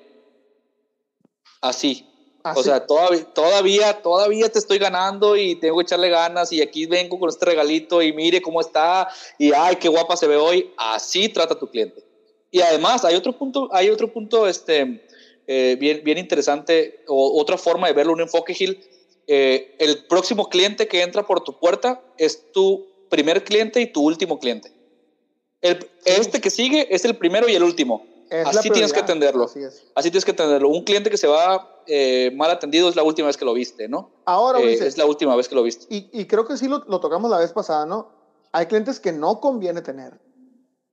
Así, Ah, o sea, todavía, todavía, todavía te estoy ganando y tengo que echarle ganas y aquí vengo con este regalito y mire cómo está y ay, qué guapa se ve hoy. Así trata tu cliente. Y además hay otro punto, hay otro punto este, eh, bien, bien interesante o otra forma de verlo, un enfoque, Gil. Eh, el próximo cliente que entra por tu puerta es tu primer cliente y tu último cliente. El, Este que sigue es el primero y el último así tienes que atenderlo. Así, tienes que atenderlo. Un cliente que se va eh, mal atendido es la última vez que lo viste, ¿no? Ahora, eh, es la última vez que lo viste. Y, creo que sí lo, tocamos la vez pasada, ¿no? Hay clientes que no conviene tener.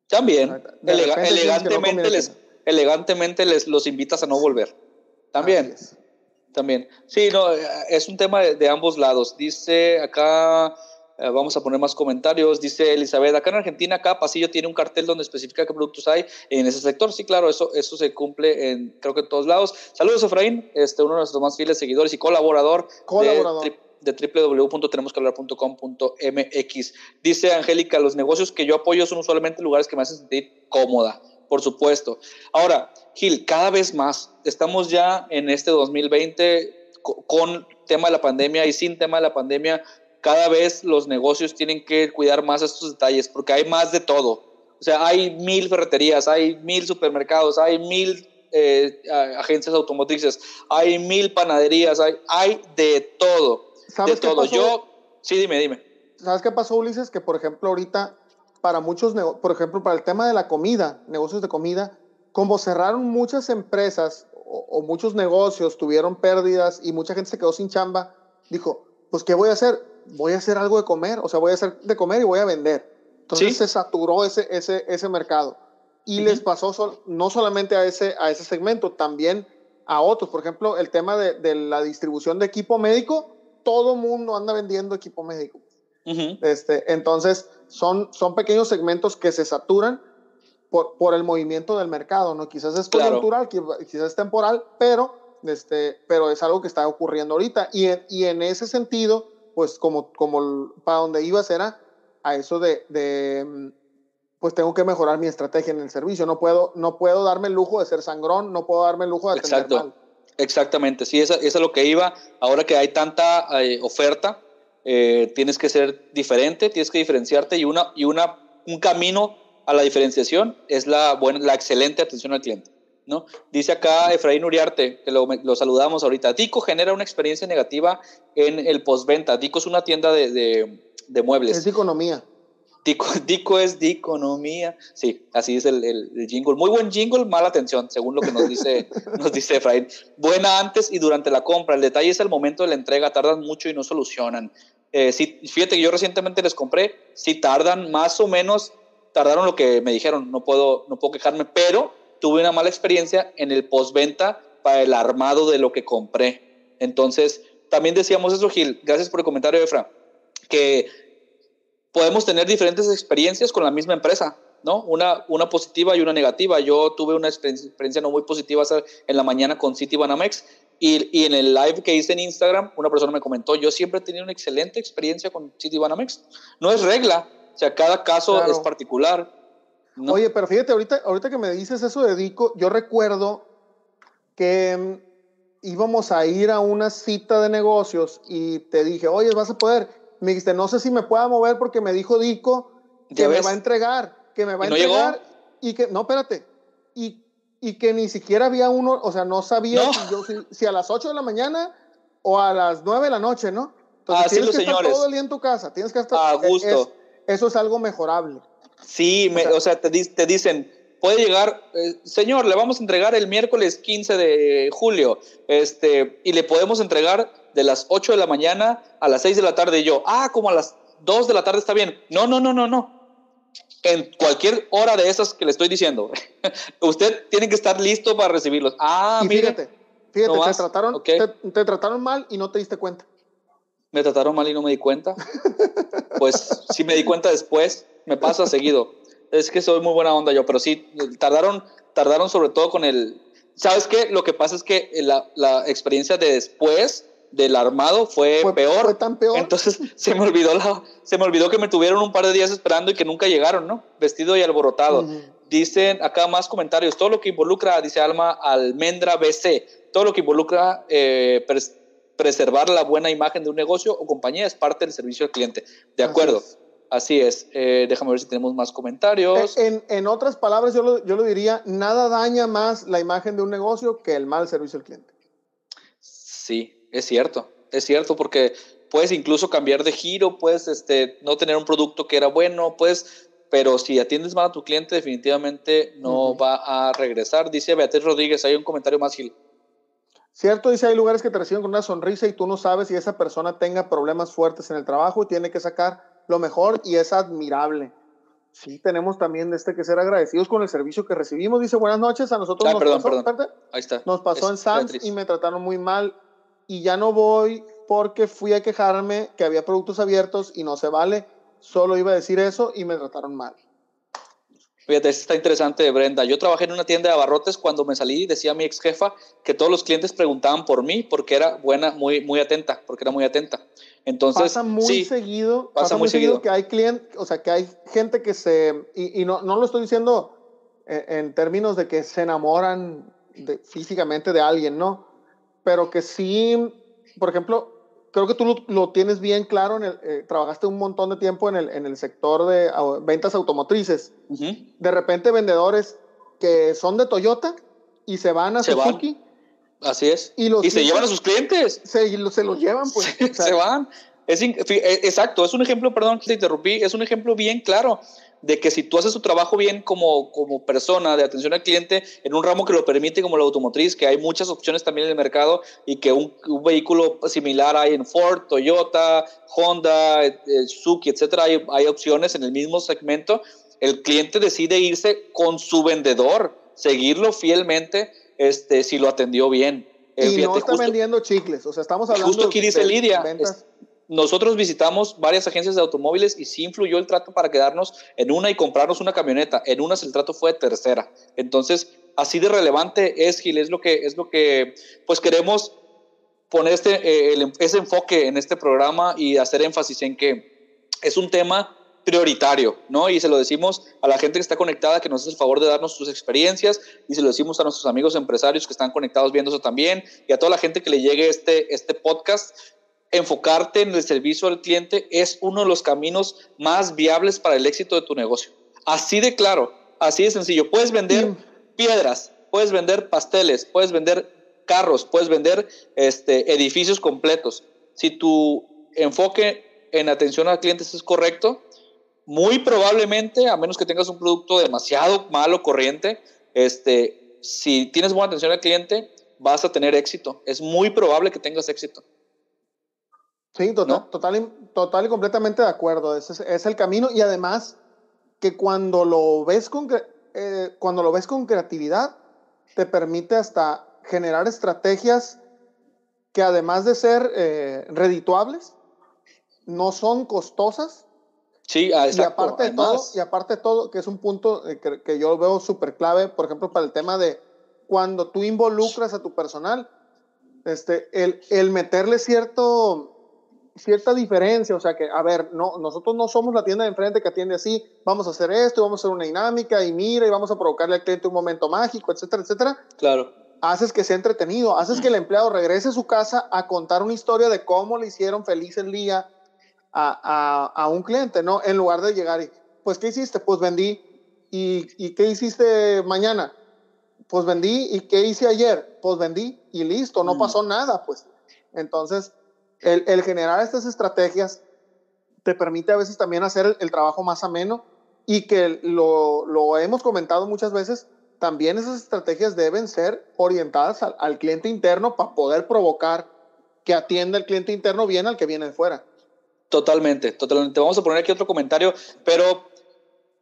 También. elegantemente, les, elegantemente les los invitas a no volver. También. También. Sí, no, es un tema de ambos lados. Dice acá eh, vamos a poner más comentarios. Dice Elizabeth, acá en Argentina cada pasillo tiene un cartel donde especifica qué productos hay en ese sector. Sí, claro, eso, eso se cumple en creo que en todos lados. Saludos, Efraín, este, uno de nuestros más fieles seguidores y colaborador, colaborador. de, de www.tenemosquehablar.com.mx. Dice Angélica, los negocios que yo apoyo son usualmente lugares que me hacen sentir cómoda. Por supuesto. Ahora, Gil, cada vez más estamos ya en este 2020 con tema de la pandemia y sin tema de la pandemia, cada vez los negocios tienen que cuidar más estos detalles porque hay más de todo. O sea, hay mil ferreterías, hay mil supermercados, hay mil eh, agencias automotrices, hay mil panaderías, hay, hay de todo. de todo. Yo, sí, dime, dime. ¿Sabes qué pasó, Ulises? Que, por ejemplo, ahorita, para muchos, por ejemplo, para el tema de la comida, negocios de comida, como cerraron muchas empresas o, muchos negocios, tuvieron pérdidas y mucha gente se quedó sin chamba, dijo, pues, ¿qué voy a hacer? Voy a hacer algo de comer, o sea, voy a hacer de comer y voy a vender. Entonces se saturó ese, ese, ese mercado. Y les pasó no solamente a ese, a ese segmento, también a otros. Por ejemplo, el tema de, de la distribución de equipo médico, todo mundo anda vendiendo equipo médico. este, entonces, son, son pequeños segmentos que se saturan por, por el movimiento del mercado, ¿no? Quizás es coyuntural, quizás es temporal, pero, este, pero es algo que está ocurriendo ahorita. Y, y en ese sentido, pues como, como para donde ibas era a eso de, de pues tengo que mejorar mi estrategia en el servicio. No puedo, no puedo darme el lujo de ser sangrón, no puedo darme el lujo de atender Exacto. mal. Exactamente, sí, eso, es lo que iba. Ahora que hay tanta eh, oferta, eh, tienes que ser diferente, tienes que diferenciarte y, una, y una, un camino a la diferenciación es la, buena, la excelente atención al cliente. ¿No? Dice acá Efraín Uriarte, que lo, lo, saludamos ahorita. Dico genera una experiencia negativa en el postventa. Dico es una tienda de, de, de muebles. Es de economía. Dico, es de economía. Sí, así es el, el, jingle. Muy buen jingle, mala atención, según lo que nos dice, nos dice Efraín. Buena antes y durante la compra. El detalle es el momento de la entrega. Tardan mucho y no solucionan. Eh, fíjate que yo recientemente les compré. Si tardan más o menos, tardaron lo que me dijeron. No puedo, no puedo quejarme, pero tuve una mala experiencia en el postventa para el armado de lo que compré. Entonces, también decíamos eso, Gil. Gracias por el comentario, Efra. Que podemos tener diferentes experiencias con la misma empresa, ¿no? Una, una positiva y una negativa. Yo tuve una experiencia no muy positiva en la mañana con City Banamex y, y, en el live que hice en Instagram, una persona me comentó, yo siempre he tenido una excelente experiencia con City Banamex. No es regla, o sea, cada caso es particular. Oye, pero fíjate, ahorita, ahorita que me dices eso de Dico, yo recuerdo que mm, íbamos a ir a una cita de negocios y te dije, oye, vas a poder me dijiste, no sé si me pueda mover porque me dijo Dico que me va a entregar, que me va a entregar y que, no, espérate, y, y, que ni siquiera había uno, o sea, no sabía Si, yo, si, a las 8 de la mañana o a las 9 de la noche, ¿no? Entonces tienes que estar todo el día en tu casa, tienes que estar... A gusto. eso es algo mejorable. Sí, o, sea, te, te dicen, puede llegar, eh, señor, le vamos a entregar el miércoles 15 de julio, este, y le podemos entregar de las 8 de la mañana a las 6 de la tarde. Y yo, ah, como a las 2 de la tarde está bien. No, no, no, no, no. En cualquier hora de esas que le estoy diciendo, usted tiene que estar listo para recibirlos. Ah, Fíjate, fíjate te, trataron, te, trataron mal y no te diste cuenta. Me trataron mal y no me di cuenta. pues sí me di cuenta después, me pasa seguido. Es que soy muy buena onda yo, pero sí, tardaron, tardaron sobre todo con el... ¿Sabes qué? Lo que pasa es que la, la experiencia de después del armado fue, peor. Fue tan peor. Entonces se me olvidó la, se me olvidó que me tuvieron un par de días esperando y que nunca llegaron, ¿no? Vestido y alborotado. Dicen acá más comentarios. Todo lo que involucra, dice Alma Almendra BC, todo lo que involucra eh, preservar la buena imagen de un negocio o compañía es parte del servicio al cliente. De acuerdo. Así es. Eh, déjame ver si tenemos más comentarios. En, en otras palabras, yo lo, yo lo diría, nada daña más la imagen de un negocio que el mal servicio al cliente. Sí, es cierto, es cierto, porque puedes incluso cambiar de giro, puedes este, no tener un producto que era bueno, puedes, pero si atiendes mal a tu cliente, definitivamente no va a regresar. Dice Beatriz Rodríguez, hay un comentario más, Gil. Cierto, dice, hay lugares que te reciben con una sonrisa y tú no sabes si esa persona tenga problemas fuertes en el trabajo y tiene que sacar lo mejor y es admirable. Sí, tenemos también este que ser agradecidos con el servicio que recibimos. Dice, buenas noches, a nosotros ah, nos pasó, Ahí está. Nos pasó en Sams y me trataron muy mal y ya no voy porque fui a quejarme que había productos abiertos y no se vale. Solo iba a decir eso y me trataron mal. Fíjate, esto está interesante, Brenda. Yo trabajé en una tienda de abarrotes cuando me salí, decía mi ex jefa que todos los clientes preguntaban por mí porque era buena, muy, muy atenta, porque era muy atenta. Entonces, pasa muy seguido, pasa, muy seguido, que hay clientes, o sea, que hay gente que se, y, no, no, lo estoy diciendo en, términos de que se enamoran físicamente de alguien, ¿no? pero que sí, por ejemplo, creo que tú lo, tienes bien claro, en el, eh, trabajaste un montón de tiempo en el, en el sector de ventas automotrices. De repente vendedores que son de Toyota y se van a Suzuki Así es. Y, los se llevan a sus clientes. Se, se los llevan, pues. se van. Es, e, exacto, es un ejemplo, perdón que te interrumpí, es un ejemplo bien claro de que si tú haces tu trabajo bien como, como persona de atención al cliente en un ramo que lo permite como la automotriz, que hay muchas opciones también en el mercado y que un, vehículo similar hay en Ford, Toyota, Honda, eh, Suzuki, etcétera, hay, hay opciones en el mismo segmento, el cliente decide irse con su vendedor, seguirlo fielmente este, si lo atendió bien. Y no está vendiendo chicles, o sea, estamos hablando justo aquí dice Lidia, nosotros visitamos varias agencias de automóviles y sí influyó el trato para quedarnos en una y comprarnos una camioneta. En unas el trato fue de tercera. Entonces, así de relevante es, Gil, es lo que, es lo que pues queremos poner este, eh, ese enfoque en este programa y hacer énfasis en que es un tema prioritario, ¿no? Y se lo decimos a la gente que está conectada, que nos hace el favor de darnos sus experiencias, y se lo decimos a nuestros amigos empresarios que están conectados viendo eso también, y a toda la gente que le llegue este, este podcast, enfocarte en el servicio al cliente es uno de los caminos más viables para el éxito de tu negocio. Así de claro, así de sencillo. Puedes vender piedras, puedes vender pasteles, puedes vender carros, puedes vender este, edificios completos. Si tu enfoque en atención al cliente es correcto, muy probablemente, a menos que tengas un producto demasiado malo, corriente, este, si tienes buena atención al cliente, vas a tener éxito. Es muy probable que tengas éxito. Sí, total, total, y, completamente de acuerdo. Ese es, el camino y además que cuando lo ves con, eh, cuando lo ves con creatividad, te permite hasta generar estrategias que además de ser eh, redituables, no son costosas. Sí, exacto. Y aparte, de todo, y aparte de todo, que es un punto eh, que, que yo veo súper clave, por ejemplo, para el tema de cuando tú involucras a tu personal, este, el, el meterle cierto, cierta diferencia, o sea que, a ver, no, nosotros no somos la tienda de enfrente que atiende así, vamos a hacer esto, vamos a hacer una dinámica y mira y vamos a provocarle al cliente un momento mágico, etcétera, etcétera. Claro. Haces que sea entretenido, haces que el empleado regrese a su casa a contar una historia de cómo le hicieron feliz el día a, a, a un cliente, ¿no? En lugar de llegar y, pues, ¿qué hiciste? Pues vendí. ¿Y, ¿Y qué hiciste mañana? Pues vendí. ¿Y qué hice ayer? Pues vendí y listo, no mm. pasó nada, pues. Entonces, el, generar estas estrategias te permite a veces también hacer el, trabajo más ameno y que lo, hemos comentado muchas veces, también esas estrategias deben ser orientadas al, cliente interno para poder provocar que atienda el cliente interno bien al que viene de fuera. Totalmente, totalmente. Vamos a poner aquí otro comentario, pero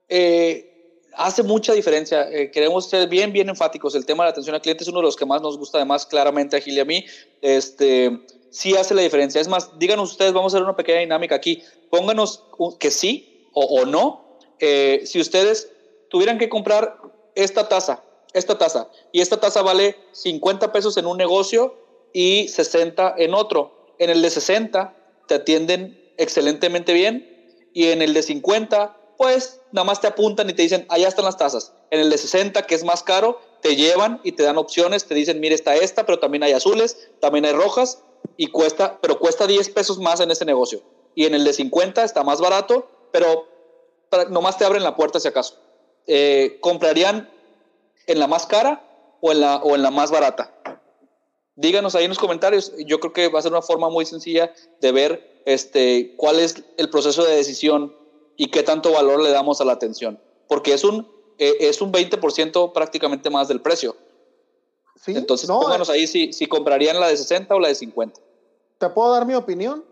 eh, hace mucha diferencia. Eh, queremos ser bien, bien enfáticos. El tema de la atención al cliente es uno de los que más nos gusta, además, claramente a Gil y a mí. Este, sí hace la diferencia. Es más, díganos ustedes, vamos a hacer una pequeña dinámica aquí. Pónganos que sí o, no. Eh, si ustedes tuvieran que comprar esta taza, esta taza, y esta taza vale 50 pesos en un negocio y 60 en otro. En el de 60 te atienden excelentemente bien y en el de 50 pues nada más te apuntan y te dicen, allá están las tazas. En el de 60, que es más caro, te llevan y te dan opciones, te dicen, mire, está esta, pero también hay azules, también hay rojas, y cuesta, pero cuesta 10 pesos más en ese negocio. Y en el de 50 está más barato, pero nomás te abren la puerta si acaso. Eh, ¿Comprarían en la más cara o en la, o en la más barata? Díganos ahí en los comentarios. Yo creo que va a ser una forma muy sencilla de ver este, cuál es el proceso de decisión y qué tanto valor le damos a la atención. Porque es un, eh, es un 20% prácticamente más del precio. Entonces, pónganos ahí si, si comprarían la de 60 o la de 50. ¿Te puedo dar mi opinión?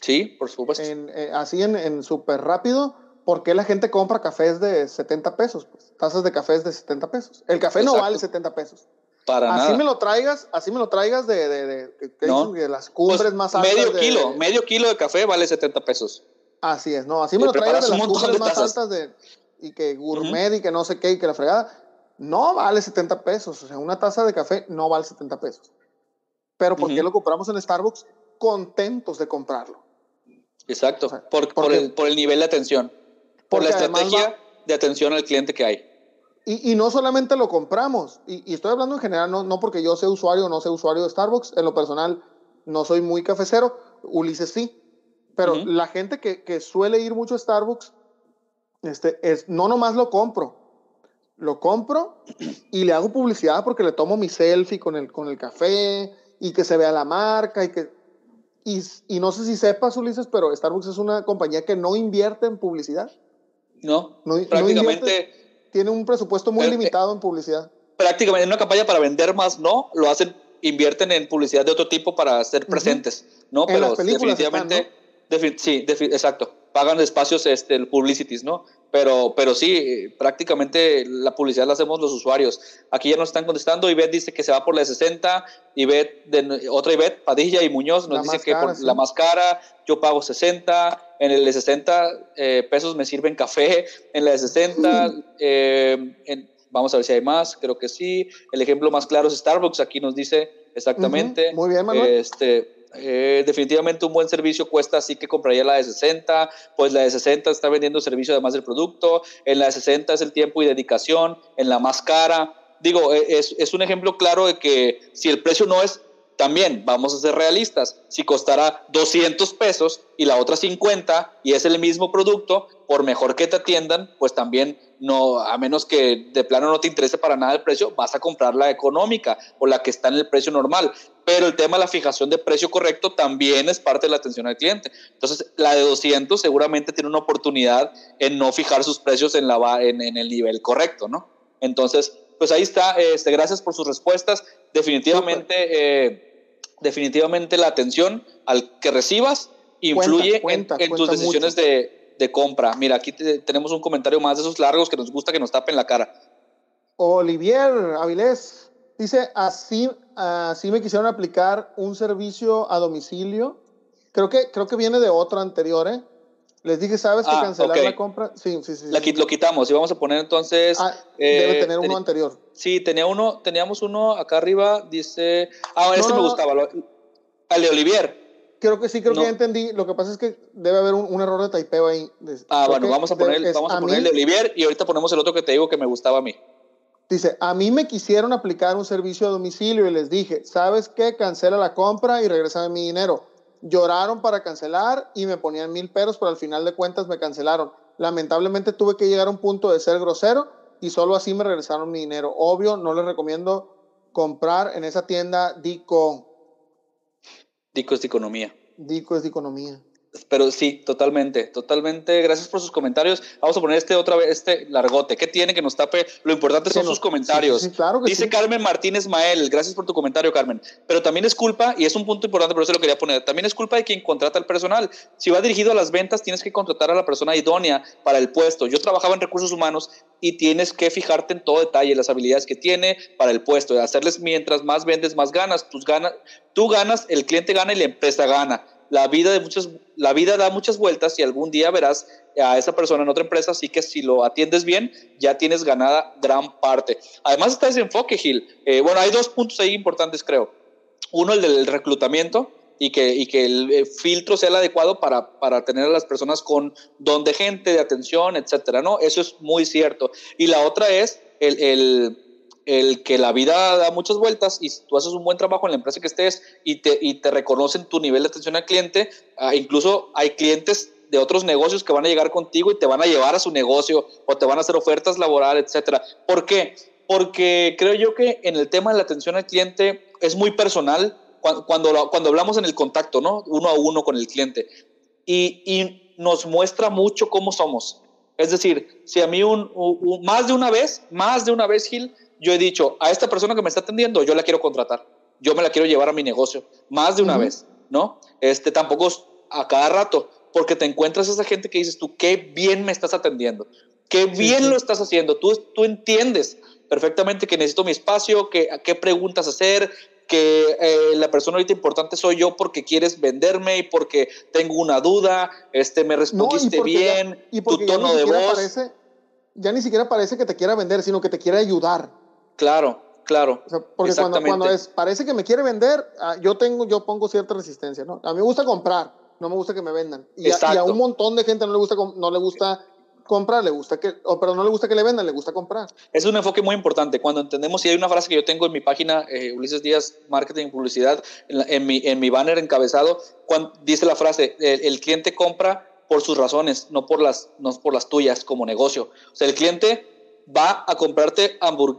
Sí, por supuesto. Eh, así en, en súper rápido, ¿por qué la gente compra cafés de 70 pesos? Pues, tazas de cafés de 70 pesos. El café no vale 70 pesos. Para así nada. me lo traigas, así me lo traigas de, de, de, las cumbres pues, más altas. Medio kilo, medio kilo de café vale 70 pesos. Así es, no, así me lo traigas de las cumbres más altas de, y que gourmet y que no sé qué y que la fregada no vale 70 pesos. O sea, una taza de café no vale 70 pesos. Pero ¿por qué lo compramos en Starbucks? Contentos de comprarlo. Exacto. por, por, el, por, el, nivel de atención. Por la estrategia de atención al cliente que hay. Y, y no solamente lo compramos, y, y, estoy hablando en general, no, no porque yo sea usuario o no sea usuario de Starbucks, en lo personal no soy muy cafecero, Ulises sí, pero la gente que, que, suele ir mucho a Starbucks, este, es, no nomás lo compro, lo compro y le hago publicidad porque le tomo mi selfie con el, con el café y que se vea la marca y que... Y, y no sé si sepas, Ulises, pero Starbucks es una compañía que no invierte en publicidad. No, prácticamente... tiene un presupuesto muy limitado en publicidad. Prácticamente en una campaña para vender más, no, lo hacen, invierten en publicidad de otro tipo para ser presentes, ¿no? Pero definitivamente, sí, exacto, pagan espacios este, publicities, ¿no? Pero, pero sí, prácticamente la publicidad la hacemos los usuarios. Aquí ya nos están contestando. Ivette dice que se va por la de 60. Ivette, de, otra Ivette, Padilla y Muñoz nos dice que por la más cara yo pago 60. En el de 60 eh, pesos me sirven café. En la de 60, eh, vamos a ver si hay más. Creo que sí. El ejemplo más claro es Starbucks. Aquí nos dice exactamente. Muy bien, Manuel. Este, eh, definitivamente un buen servicio cuesta, así que compraría la de 60, pues la de 60 está vendiendo servicio además del producto, en la de 60 es el tiempo y dedicación, en la más cara. Digo, e, es, es un ejemplo claro de que si el precio no es también vamos a ser realistas, si costará 200 pesos y la otra 50 y es el mismo producto, por mejor que te atiendan, pues también no, a menos que de plano no te interese para nada el precio, vas a comprar la económica o la que está en el precio normal. Pero el tema de la fijación de precio correcto también es parte de la atención al cliente. Entonces, la de 200 seguramente tiene una oportunidad en no fijar sus precios en, la, en, el nivel correcto, ¿no? Entonces, pues ahí está. Este, gracias por sus respuestas. Definitivamente, eh, definitivamente la atención al que recibas influye en, tus decisiones de, de, compra. Mira, aquí tenemos un comentario más de esos largos que nos gusta que nos tapen la cara. Olivier Avilés dice, así, así me quisieron aplicar un servicio a domicilio. Creo que, creo que viene de otro anterior, ¿eh? Les dije, ¿sabes que ah, cancelar la compra? Sí, sí, sí. La, Lo quitamos y vamos a poner entonces. Ah, debe eh, tener uno anterior. Sí, tenía uno, teníamos uno acá arriba, dice. Ah, ese me gustaba. Al de Olivier. Creo que sí, creo que ya entendí. Lo que pasa es que debe haber un, error de taipeo ahí. Ah, bueno, vamos a poner, vamos a, poner el de Olivier y ahorita ponemos el otro que te digo que me gustaba a mí. Dice, a mí me quisieron aplicar un servicio a domicilio y les dije, ¿sabes qué? Cancela la compra y regresa mi dinero lloraron para cancelar y me ponían mil peros, pero al final de cuentas me cancelaron. Lamentablemente tuve que llegar a un punto de ser grosero y solo así me regresaron mi dinero. Obvio, no les recomiendo comprar en esa tienda Dico. Dico es de economía. Dico es de economía. Pero sí, totalmente, totalmente. Gracias por sus comentarios. Vamos a poner este otra vez, este largote. ¿Qué tiene que nos tape? Lo importante son sus comentarios. Dice Carmen Martínez Mael, gracias por tu comentario, Carmen. Pero también es culpa, y es un punto importante, por eso lo quería poner, también es culpa de quien contrata al personal. Si va dirigido a las ventas, tienes que contratar a la persona idónea para el puesto. Yo trabajaba en recursos humanos y tienes que fijarte en todo detalle, las habilidades que tiene para el puesto, hacerles mientras más vendes, más ganas. Tus ganas tú ganas, el cliente gana y la empresa gana la vida, de muchas, la vida da muchas vueltas y algún día verás a esa persona en otra empresa, así que si lo atiendes bien, ya tienes ganada gran parte. Además está ese enfoque, Gil. Eh, bueno, hay dos puntos ahí importantes, creo. Uno, el del reclutamiento y que, y que el eh, filtro sea el adecuado para, para tener a las personas con don de gente, de atención, etcétera, ¿no? Eso es muy cierto. Y la otra es el, el el que la vida da muchas vueltas y tú haces un buen trabajo en la empresa que estés y te, y te reconocen tu nivel de atención al cliente, ah, incluso hay clientes de otros negocios que van a llegar contigo y te van a llevar a su negocio o te van a hacer ofertas laborales, etcétera. ¿Por qué? Porque creo yo que en el tema de la atención al cliente es muy personal cuando, cuando, hablamos en el contacto, ¿no? Uno a uno con el cliente. Y, y nos muestra mucho cómo somos. Es decir, si a mí un, más de una vez, más de una vez, Gil, yo he dicho, a esta persona que me está atendiendo, yo la quiero contratar, yo me la quiero llevar a mi negocio, más de una vez, ¿no? Este, tampoco a cada rato, porque te encuentras a esa gente que dices tú, qué bien me estás atendiendo, qué bien lo estás haciendo, tú, tú entiendes perfectamente que necesito mi espacio, que, qué preguntas hacer, que eh, la persona ahorita importante soy yo porque quieres venderme y porque tengo una duda, este, me respondiste bien, y tu tono de voz. ya ni siquiera parece que te quiera vender, sino que te quiere ayudar. Claro, claro. porque cuando, cuando, es, parece que me quiere vender, ah, yo tengo, yo pongo cierta resistencia, ¿no? A mí me gusta comprar, no me gusta que me vendan. Y, a, un montón de gente no le gusta, no le gusta comprar, le gusta que, o, pero no le gusta que le vendan, le gusta comprar. Es un enfoque muy importante. Cuando entendemos, y hay una frase que yo tengo en mi página, eh, Ulises Díaz, Marketing y Publicidad, en, mi, en mi banner encabezado, cuando, dice la frase, el, el, cliente compra por sus razones, no por, las, no por las tuyas como negocio. O sea, el cliente va a comprarte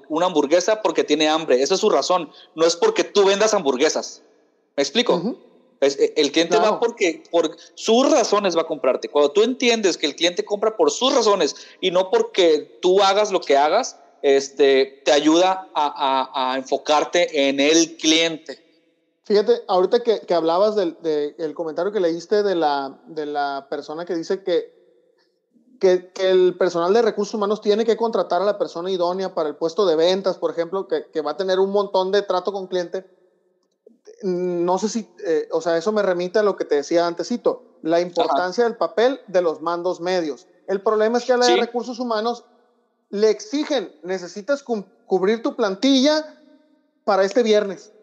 una hamburguesa porque tiene hambre. Esa es su razón. No es porque tú vendas hamburguesas. ¿Me explico? Eh, el cliente va porque por sus razones va a comprarte. Cuando tú entiendes que el cliente compra por sus razones y no porque tú hagas lo que hagas, este, te ayuda a, enfocarte en el cliente. Fíjate, ahorita que, que hablabas del de, comentario que leíste de la, de la persona que dice que, que, que, el personal de recursos humanos tiene que contratar a la persona idónea para el puesto de ventas, por ejemplo, que, que va a tener un montón de trato con cliente no sé si, eh, o sea, eso me remite a lo que te decía antesito, la importancia del papel de los mandos medios. El problema es que a la de recursos humanos le exigen, necesitas cubrir tu plantilla para este viernes.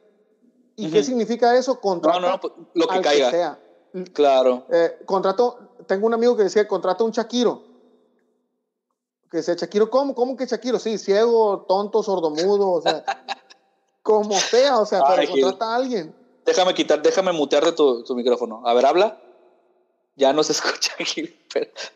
¿Y qué significa eso? Contrato no, no, pues, lo que caiga. sea. Claro. Eh, contrato, tengo un amigo que decía, contrata un Shakiro. Que decía, Shakiro, ¿cómo? ¿Cómo que Shakiro? Sí, ciego, tonto, sordomudo, o sea. Como sea, o sea, pero contrata a alguien. Déjame quitar, déjame mutear de tu, tu micrófono. A ver, habla. Ya no se escucha aquí.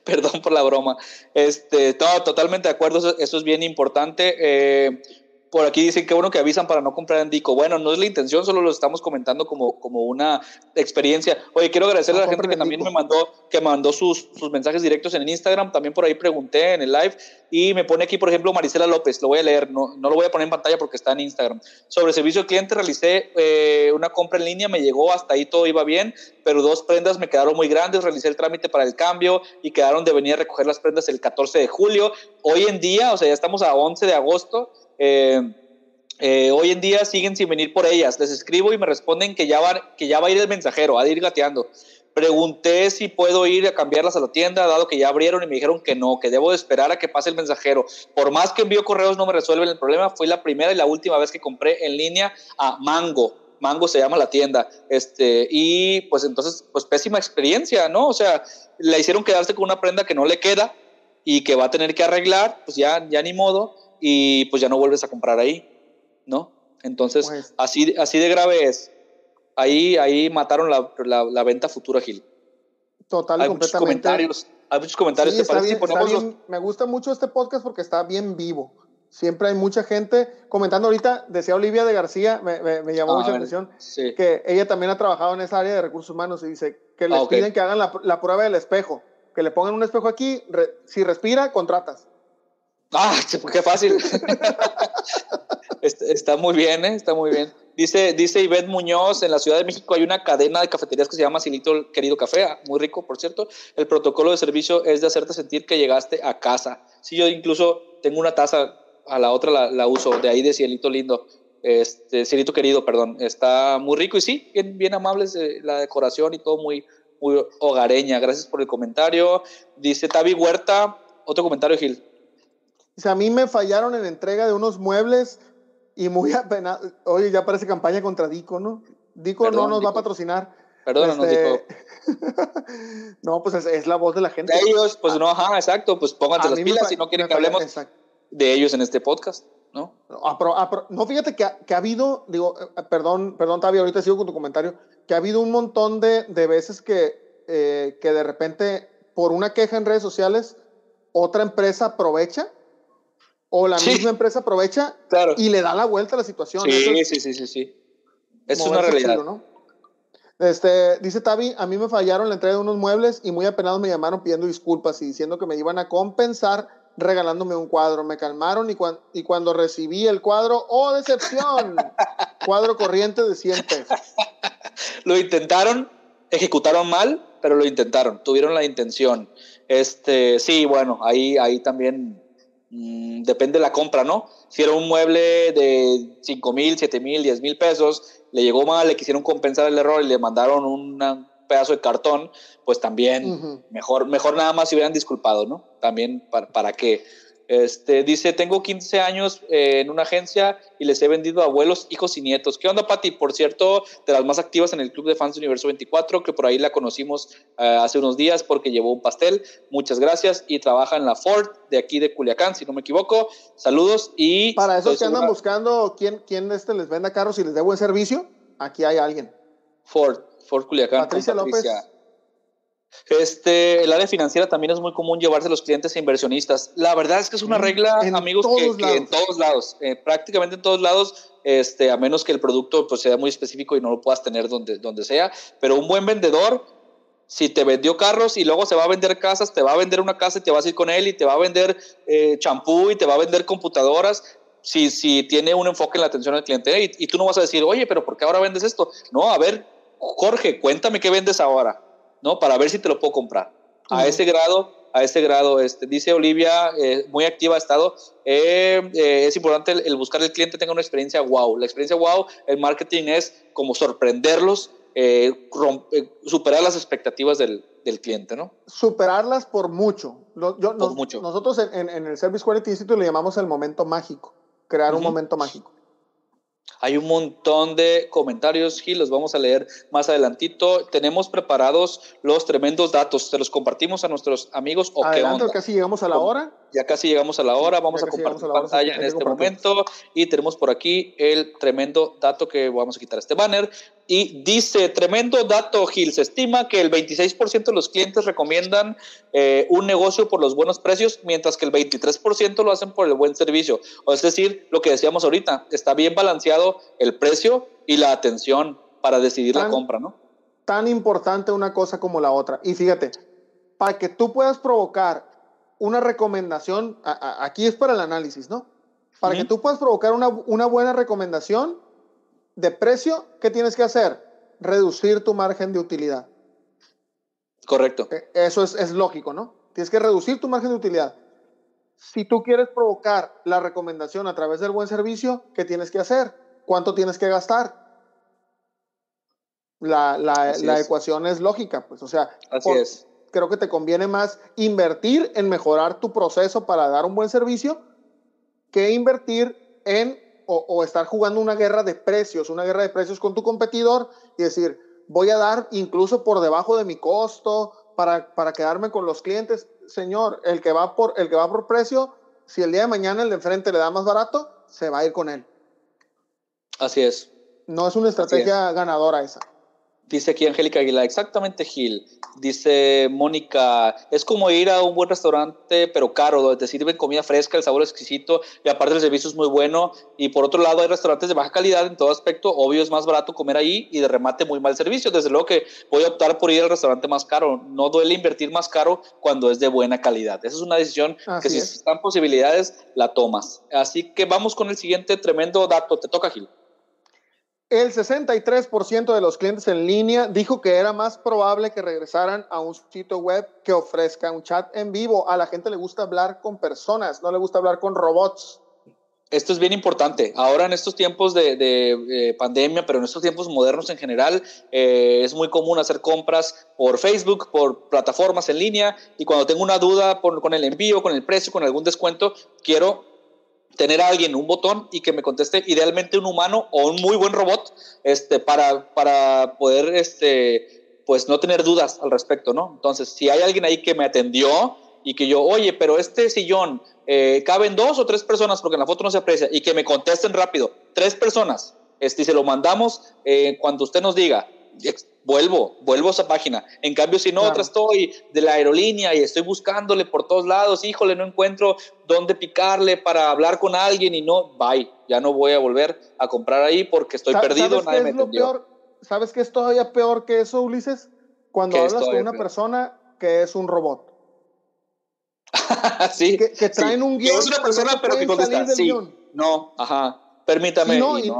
Perdón por la broma. Este, todo, totalmente de acuerdo. Eso, eso es bien importante. Eh, por aquí dicen que bueno que avisan para no comprar en Dico. Bueno, no es la intención, solo lo estamos comentando como, como una experiencia. Oye, quiero agradecerle a la gente que también me mandó, que mandó sus, sus mensajes directos en Instagram. También por ahí pregunté en el live y me pone aquí, por ejemplo, Marisela López. Lo voy a leer, no, no lo voy a poner en pantalla porque está en Instagram. Sobre servicio al cliente, realicé eh, una compra en línea, me llegó, hasta ahí todo iba bien, pero dos prendas me quedaron muy grandes. Realicé el trámite para el cambio y quedaron de venir a recoger las prendas el 14 de julio. Hoy en día, o sea, ya estamos a 11 de agosto eh, eh, hoy en día siguen sin venir por ellas. Les escribo y me responden que ya, va, que ya va a ir el mensajero, a ir gateando. Pregunté si puedo ir a cambiarlas a la tienda, dado que ya abrieron y me dijeron que no, que debo de esperar a que pase el mensajero. Por más que envío correos no me resuelven el problema. Fue la primera y la última vez que compré en línea a Mango. Mango se llama la tienda. Este, y pues entonces, pues pésima experiencia, ¿no? O sea, le hicieron quedarse con una prenda que no le queda y que va a tener que arreglar, pues ya, ya ni modo y pues ya no vuelves a comprar ahí, ¿no? Entonces, pues así, así de grave es. Ahí, ahí mataron la, la, venta futura, Gil. Total, hay muchos comentarios. Hay muchos comentarios. Me gusta mucho este podcast porque está bien vivo. Siempre hay mucha gente comentando ahorita, decía Olivia de García, me, me, llamó ah, mucha atención, que ella también ha trabajado en esa área de recursos humanos y dice que les ah, piden que hagan la, la, prueba del espejo, que le pongan un espejo aquí, si respira, contratas. Ah, qué fácil. está, muy bien, ¿eh? Está muy bien. Dice, dice Ivette Muñoz, en la Ciudad de México hay una cadena de cafeterías que se llama Silito Querido Café, ah, muy rico, por cierto. El protocolo de servicio es de hacerte sentir que llegaste a casa. Sí, yo incluso tengo una taza, a la otra la, la uso, de ahí de Cielito Lindo. Este, Cielito Querido, perdón. Está muy rico y sí, bien, bien amables eh, la decoración y todo muy, muy hogareña. Gracias por el comentario. Dice Tavi Huerta, otro comentario, Gil. Dice, a mí me fallaron en entrega de unos muebles y muy apenas. Oye, ya parece campaña contra Dico, ¿no? Dico no nos va a patrocinar. Perdón, no, este, Dico. no, pues es, la voz de la gente. De ellos, pues no, ajá, exacto. Pues pónganse las pilas si no quieren que hablemos de ellos en este podcast, ¿no? no, fíjate que ha, que ha, habido, digo, eh, perdón, perdón, Tavi, ahorita sigo con tu comentario, que ha habido un montón de, de veces que, eh, que de repente, por una queja en redes sociales, otra empresa aprovecha o la misma empresa aprovecha y le da la vuelta a la situación. Sí, sí, sí, sí, sí. Es una realidad. ¿no? Este, dice Tavi, a mí me fallaron la entrega de unos muebles y muy apenados me llamaron pidiendo disculpas y diciendo que me iban a compensar regalándome un cuadro. Me calmaron y, y cuando recibí el cuadro, ¡oh, decepción! cuadro corriente de 100 pesos. lo intentaron, ejecutaron mal, pero lo intentaron, tuvieron la intención. Este, sí, bueno, ahí, ahí también Mm, depende de la compra, ¿no? Si era un mueble de 5 mil, 7 mil, 10 mil pesos, le llegó mal, le quisieron compensar el error y le mandaron un pedazo de cartón, pues también mejor, mejor nada más si hubieran disculpado, ¿no? También para, para que este, dice, tengo 15 años eh, en una agencia y les he vendido abuelos, hijos y nietos. ¿Qué onda, Pati? Por cierto, de las más activas en el Club de Fans Universo 24, que por ahí la conocimos eh, hace unos días porque llevó un pastel. Muchas gracias. Y trabaja en la Ford de aquí de Culiacán, si no me equivoco. Saludos y... Para esos que andan buscando quién, quién este les venda carros y les dé buen servicio, aquí hay alguien. Ford, Ford Culiacán. Patricia, López. Este, el área financiera también es muy común llevarse a los clientes e inversionistas. La verdad es que es una regla, amigos, que, en todos lados, eh, prácticamente en todos lados, este, a menos que el producto pues, sea muy específico y no lo puedas tener donde, donde sea, pero un buen vendedor, si te vendió carros y luego se va a vender casas, te va a vender una casa y te vas a ir con él y te va a vender eh, champú y te va a vender computadoras, si, si tiene un enfoque en la atención al cliente y, y, tú no vas a decir, oye, pero ¿por qué ahora vendes esto? No, a ver, Jorge, cuéntame qué vendes ahora ¿no? Para ver si te lo puedo comprar. A ese grado, a ese grado, este, dice Olivia, eh, muy activa ha estado, eh, eh, es importante el, buscar el cliente tenga una experiencia wow. La experiencia wow, el marketing es como sorprenderlos, superar las expectativas del, del, cliente, ¿no? Superarlas por mucho. Yo, por mucho. Nosotros en, en, el Service Quality Institute le llamamos el momento mágico, crear un momento mágico. Hay un montón de comentarios, Gil, los vamos a leer más adelantito. Tenemos preparados los tremendos datos, ¿se los compartimos a nuestros amigos o Adelante, qué casi llegamos a la hora. Ya casi llegamos a la hora, vamos a compartir pantalla en este momento y tenemos por aquí el tremendo dato que vamos a quitar este banner. Y dice, tremendo dato, Gil, se estima que el 26% de los clientes recomiendan eh, un negocio por los buenos precios, mientras que el 23% lo hacen por el buen servicio. O es decir, lo que decíamos ahorita, está bien balanceado el precio y la atención para decidir la compra, ¿no? Tan importante una cosa como la otra. Y fíjate, para que tú puedas provocar una recomendación, aquí es para el análisis, ¿no? Para que tú puedas provocar una, una buena recomendación, de precio, ¿qué tienes que hacer? Reducir tu margen de utilidad. Correcto. E, eso es, lógico, ¿no? Tienes que reducir tu margen de utilidad. Si tú quieres provocar la recomendación a través del buen servicio, ¿qué tienes que hacer? ¿Cuánto tienes que gastar? La, ecuación es lógica, pues, o sea, Así es. Creo que te conviene más invertir en mejorar tu proceso para dar un buen servicio que invertir en o, estar jugando una guerra de precios, una guerra de precios con tu competidor y decir, voy a dar incluso por debajo de mi costo para, para quedarme con los clientes. Señor, el que, va por, el que va por precio, si el día de mañana el de enfrente le da más barato, se va a ir con él. Así es. No es una estrategia ganadora esa. Dice aquí Angélica Aguilar, exactamente Gil. Dice Mónica, es como ir a un buen restaurante, pero caro, donde te sirven comida fresca, el sabor es exquisito y aparte el servicio es muy bueno. Y por otro lado, hay restaurantes de baja calidad en todo aspecto. Obvio, es más barato comer ahí y de remate muy mal servicio. Desde luego que voy a optar por ir al restaurante más caro. No duele invertir más caro cuando es de buena calidad. Esa es una decisión que si están posibilidades, la tomas. Así que vamos con el siguiente tremendo dato. Te toca, Gil. El 63% de los clientes en línea dijo que era más probable que regresaran a un sitio web que ofrezca un chat en vivo. A la gente le gusta hablar con personas, no le gusta hablar con robots. Esto es bien importante. Ahora en estos tiempos de, pandemia, pero en estos tiempos modernos en general, eh, es muy común hacer compras por Facebook, por plataformas en línea, y cuando tengo una duda con el envío, con el precio, con algún descuento, quiero tener a alguien un botón y que me conteste idealmente un humano o un muy buen robot este, para, para poder este, pues no tener dudas al respecto, ¿no? Entonces, si hay alguien ahí que me atendió y que yo, oye, pero este sillón, eh, ¿caben dos o tres personas? Porque en la foto no se aprecia, y que me contesten rápido, tres personas, este, y se lo mandamos eh, cuando usted nos diga, vuelvo, vuelvo a esa página. En cambio, si no, otra estoy de la aerolínea y estoy buscándole por todos lados, híjole, no encuentro dónde picarle para hablar con alguien y no, bye, ya no voy a volver a comprar ahí porque estoy perdido, nadie me Peor? ¿Sabes qué es todavía peor que eso, Ulises? Cuando hablas con una persona que es un robot. sí. Que, traen un guion. es una persona, pero que contesta, sí, no, ajá permítame. no, y,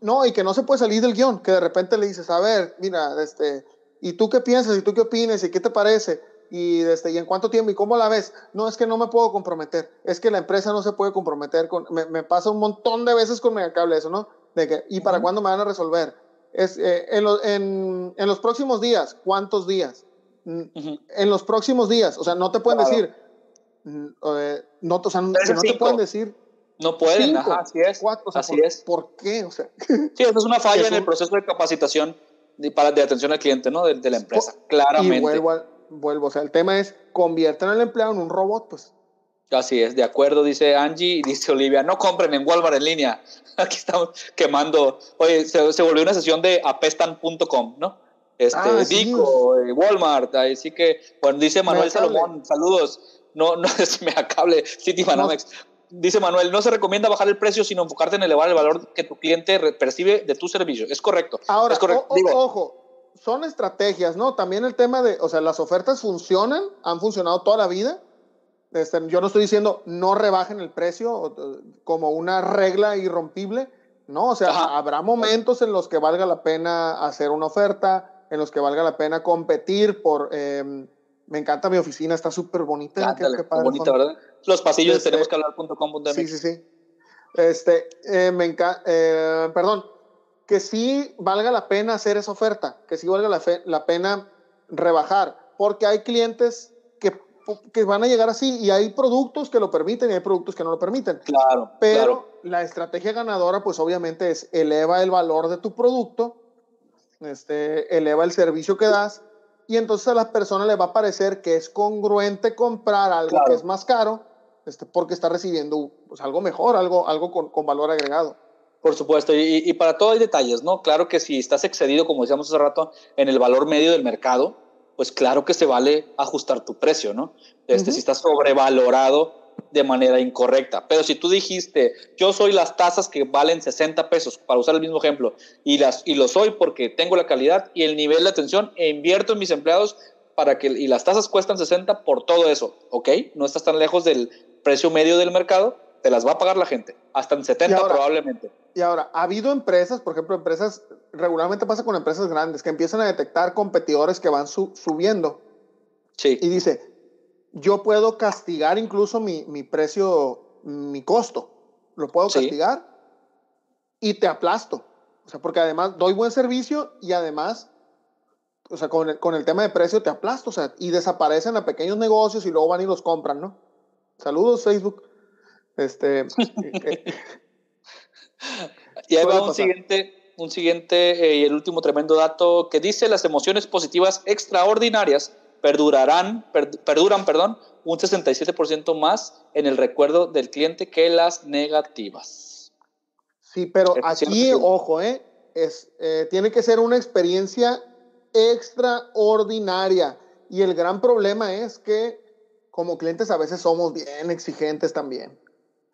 no, y, que no se puede salir del guion, que de repente le dices, a ver, mira, este, ¿y tú qué piensas? ¿Y tú qué opinas? ¿Y qué te parece? Y, este, ¿y en cuánto tiempo? ¿Y cómo la ves? No, es que no me puedo comprometer. Es que la empresa no se puede comprometer. Con, me, pasa un montón de veces con Megacable eso, ¿no? De que, ¿y para cuándo me van a resolver? Es, eh, en, en, en, los próximos días, ¿cuántos días? En los próximos días, o sea, no te pueden decir, eh, no, o sea, no te pueden decir no pueden, así es. Cuatro, así ¿por, es. ¿Por qué? O sea, sí, es una falla en el proceso de capacitación de, para, de atención al cliente, ¿no? De, la empresa, claramente. Y vuelvo, vuelvo, o sea, el tema es, convierten al empleado en un robot, pues. Así es, de acuerdo, dice Angie y dice Olivia, no compren en Walmart en línea. Aquí estamos quemando. Oye, se, se volvió una sesión de apestan.com, ¿no? este, ah, Dico, eh, Walmart, así que, bueno, dice Manuel Salomón, saludos, no, no es cable, City Banamex. Dice Manuel, no se recomienda bajar el precio, sino enfocarte en elevar el valor que tu cliente percibe de tu servicio. Es correcto. Ahora, es correcto. ojo, son estrategias, ¿no? También el tema de, o sea, las ofertas funcionan, han funcionado toda la vida. Este, yo no estoy diciendo no rebajen el precio como una regla irrompible, ¿no? O sea, habrá momentos en los que valga la pena hacer una oferta, en los que valga la pena competir por... Em, me encanta mi oficina, está súper bonita. qué, bonita, ¿verdad? Los pasillos de este, tenemos Sí, sí, sí. Este, eh, me encanta, eh, perdón, que sí valga la pena hacer esa oferta, que sí valga la, la pena rebajar, porque hay clientes que, que, van a llegar así y hay productos que lo permiten y hay productos que no lo permiten. Claro. Pero la estrategia ganadora, pues obviamente es eleva el valor de tu producto, este, eleva el servicio que das y entonces a la persona le va a parecer que es congruente comprar algo que es más caro este, porque está recibiendo pues, algo mejor, algo, algo con, con valor agregado. Por supuesto, y, y, para todo hay detalles, ¿no? Claro que si estás excedido, como decíamos hace rato, en el valor medio del mercado, pues claro que se vale ajustar tu precio, ¿no? Este, Si estás sobrevalorado, de manera incorrecta. Pero si tú dijiste, yo soy las tazas que valen 60 pesos, para usar el mismo ejemplo, y, las, y lo soy porque tengo la calidad y el nivel de atención, e invierto en mis empleados para que, y las tasas cuestan 60 por todo eso, ¿ok? No estás tan lejos del precio medio del mercado, te las va a pagar la gente, hasta en 70 probablemente. Y ahora, ha habido empresas, por ejemplo, empresas, regularmente pasa con empresas grandes, que empiezan a detectar competidores que van subiendo. Sí. Y dice, yo puedo castigar incluso mi, mi precio, mi costo. Lo puedo castigar y te aplasto. O sea, porque además doy buen servicio y además, o sea, con el, con el tema de precio te aplasto. O sea, y desaparecen a pequeños negocios y luego van y los compran, ¿no? Saludos, Facebook. Este. Eh, eh, y ahí va un siguiente, un siguiente eh, y el último tremendo dato que dice las emociones positivas extraordinarias perdurarán, perduran perdón, un 67% más en el recuerdo del cliente que las negativas. Sí, pero aquí, ojo, ¿eh? Es, eh, tiene que ser una experiencia extraordinaria. Y el gran problema es que como clientes a veces somos bien exigentes también.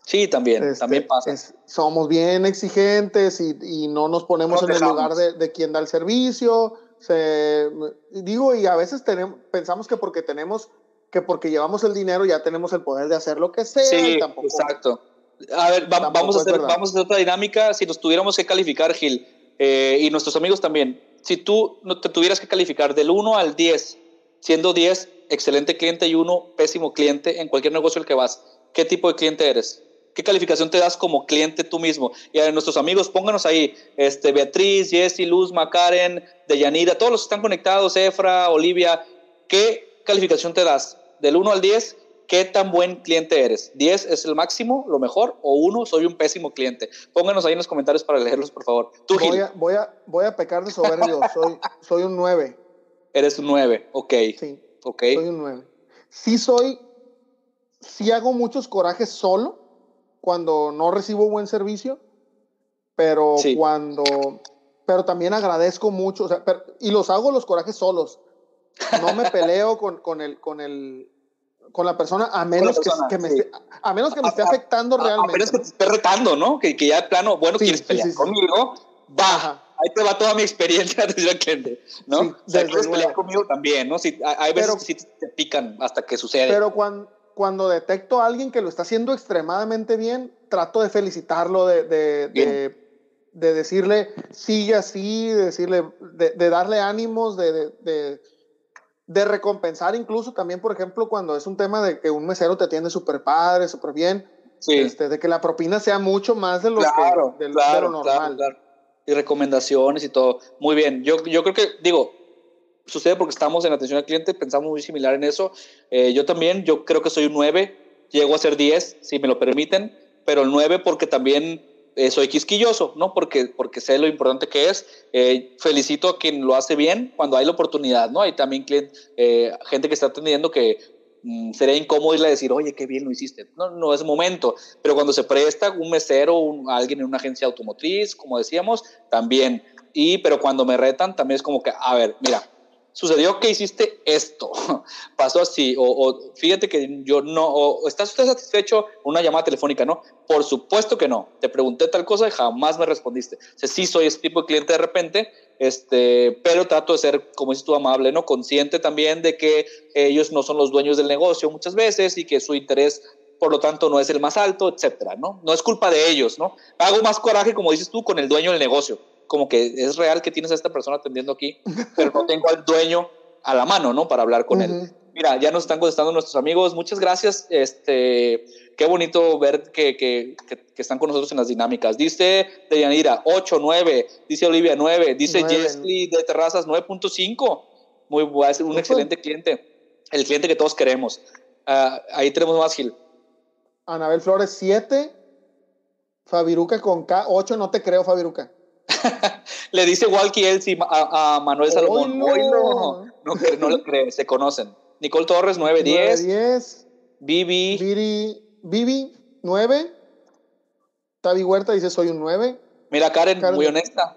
Sí, también, este, también pasa. somos bien exigentes y, y no nos ponemos en el lugar de, de, quien da el servicio se, digo, y a veces tenemos, pensamos que porque tenemos, que porque llevamos el dinero ya tenemos el poder de hacer lo que sea. Sí, exacto. A ver, vamos, a hacer, vamos a hacer otra dinámica. Si nos tuviéramos que calificar, Gil, eh, y nuestros amigos también, si tú no te tuvieras que calificar del 1 al 10, siendo 10 excelente cliente y 1 pésimo cliente en cualquier negocio al que vas, ¿qué tipo de cliente eres? ¿Qué calificación te das como cliente tú mismo? Y a nuestros amigos, pónganos ahí, este, Beatriz, Jessy, Luz, Macaren, Deyanira, todos los que están conectados, Efra, Olivia, ¿qué calificación te das? Del 1 al 10, ¿qué tan buen cliente eres? ¿10 es el máximo, lo mejor? ¿O 1 soy un pésimo cliente? Pónganos ahí en los comentarios para leerlos, por favor. Tú, voy, a, voy, a, voy a pecar de soberbio, soy, soy un 9. Eres un 9, ok. Sí, okay. soy un 9. Sí soy, sí hago muchos corajes solo, cuando no recibo buen servicio, pero cuando, pero también agradezco mucho, o sea, y los hago los corajes solos. No me peleo con, con, el, con, el, con la persona a menos que, me esté, a menos que me esté afectando realmente. A menos que te esté retando, ¿no? Que, que ya de plano, bueno, quieres pelear conmigo, va. Ahí te va toda mi experiencia desde el cliente, ¿no? Sí, o sea, quieres pelear conmigo también, ¿no? Si, hay veces que sí te pican hasta que sucede. Pero cuando, cuando detecto a alguien que lo está haciendo extremadamente bien, trato de felicitarlo, de, de, de, decirle sigue así, de, decirle, de, darle ánimos, de, de, recompensar incluso también, por ejemplo, cuando es un tema de que un mesero te atiende súper padre, súper bien, este, de que la propina sea mucho más de lo, que, de, lo normal. y recomendaciones y todo. Muy bien, yo, yo creo que, digo, sucede porque estamos en atención al cliente, pensamos muy similar en eso. Eh, yo también, yo creo que soy un 9, llego a ser 10, si me lo permiten, pero el 9 porque también eh, soy quisquilloso, ¿no? Porque, porque sé lo importante que es. Eh, felicito a quien lo hace bien cuando hay la oportunidad, ¿no? Hay también gente que está atendiendo que mm, sería incómodo irle a decir, oye, qué bien lo hiciste. No, no es momento. Pero cuando se presta un mesero, un, alguien en una agencia automotriz, como decíamos, también y, pero cuando me retan también es como que, a ver, mira, sucedió que hiciste esto, pasó así, o, fíjate que yo no, o estás usted satisfecho una llamada telefónica, ¿no? Por supuesto que no, te pregunté tal cosa y jamás me respondiste. O sí soy ese tipo de cliente de repente, este, pero trato de ser, como dices tú, amable, ¿no? Consciente también de que ellos no son los dueños del negocio muchas veces y que su interés por lo tanto no es el más alto, etcétera, ¿no? No es culpa de ellos, ¿no? Hago más coraje, como dices tú, con el dueño del negocio como que es real que tienes a esta persona atendiendo aquí, pero no tengo al dueño a la mano, ¿no? Para hablar con él. Mira, ya nos están contestando nuestros amigos. Muchas gracias. Este, qué bonito ver que, que, que, están con nosotros en las dinámicas. Dice Deyanira, 8, 9. Dice Olivia, 9. Dice Jesly de Terrazas, 9.5. Muy bueno, un excelente cliente. El cliente que todos queremos. Uh, ahí tenemos más, Gil. Anabel Flores, 7. Fabiruca con K, 8. No te creo, Fabiruca. Le dice Walkie Elsie a, Manuel Salomón. no. no, no, lo cree, se conocen. Nicole Torres, 910. 10. Vivi. Vivi, 9. Tavi Huerta dice: Soy un 9. Mira, Karen, muy honesta.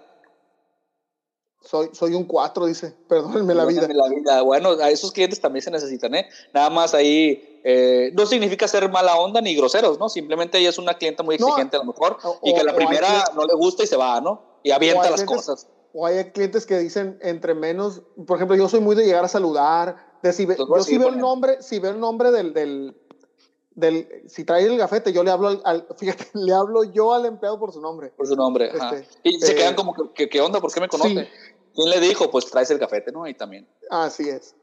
Soy, soy un 4, dice. Perdónenme la vida. la vida. Bueno, a esos clientes también se necesitan, ¿eh? Nada más ahí. Eh, no significa ser mala onda ni groseros, ¿no? Simplemente ella es una clienta muy exigente a lo mejor y que la primera no le gusta y se va, ¿no? Y avienta las cosas. O hay clientes que dicen entre menos, por ejemplo, yo soy muy de llegar a saludar, de si yo si veo el nombre, si veo el nombre del, del, del, si trae el gafete, yo le hablo al, fíjate, le hablo yo al empleado por su nombre. Por su nombre, este, Y se quedan eh, como, ¿qué, ¿qué onda? ¿Por qué me conoce? ¿Quién le dijo? Pues traes el gafete, ¿no? Ahí también. Así es.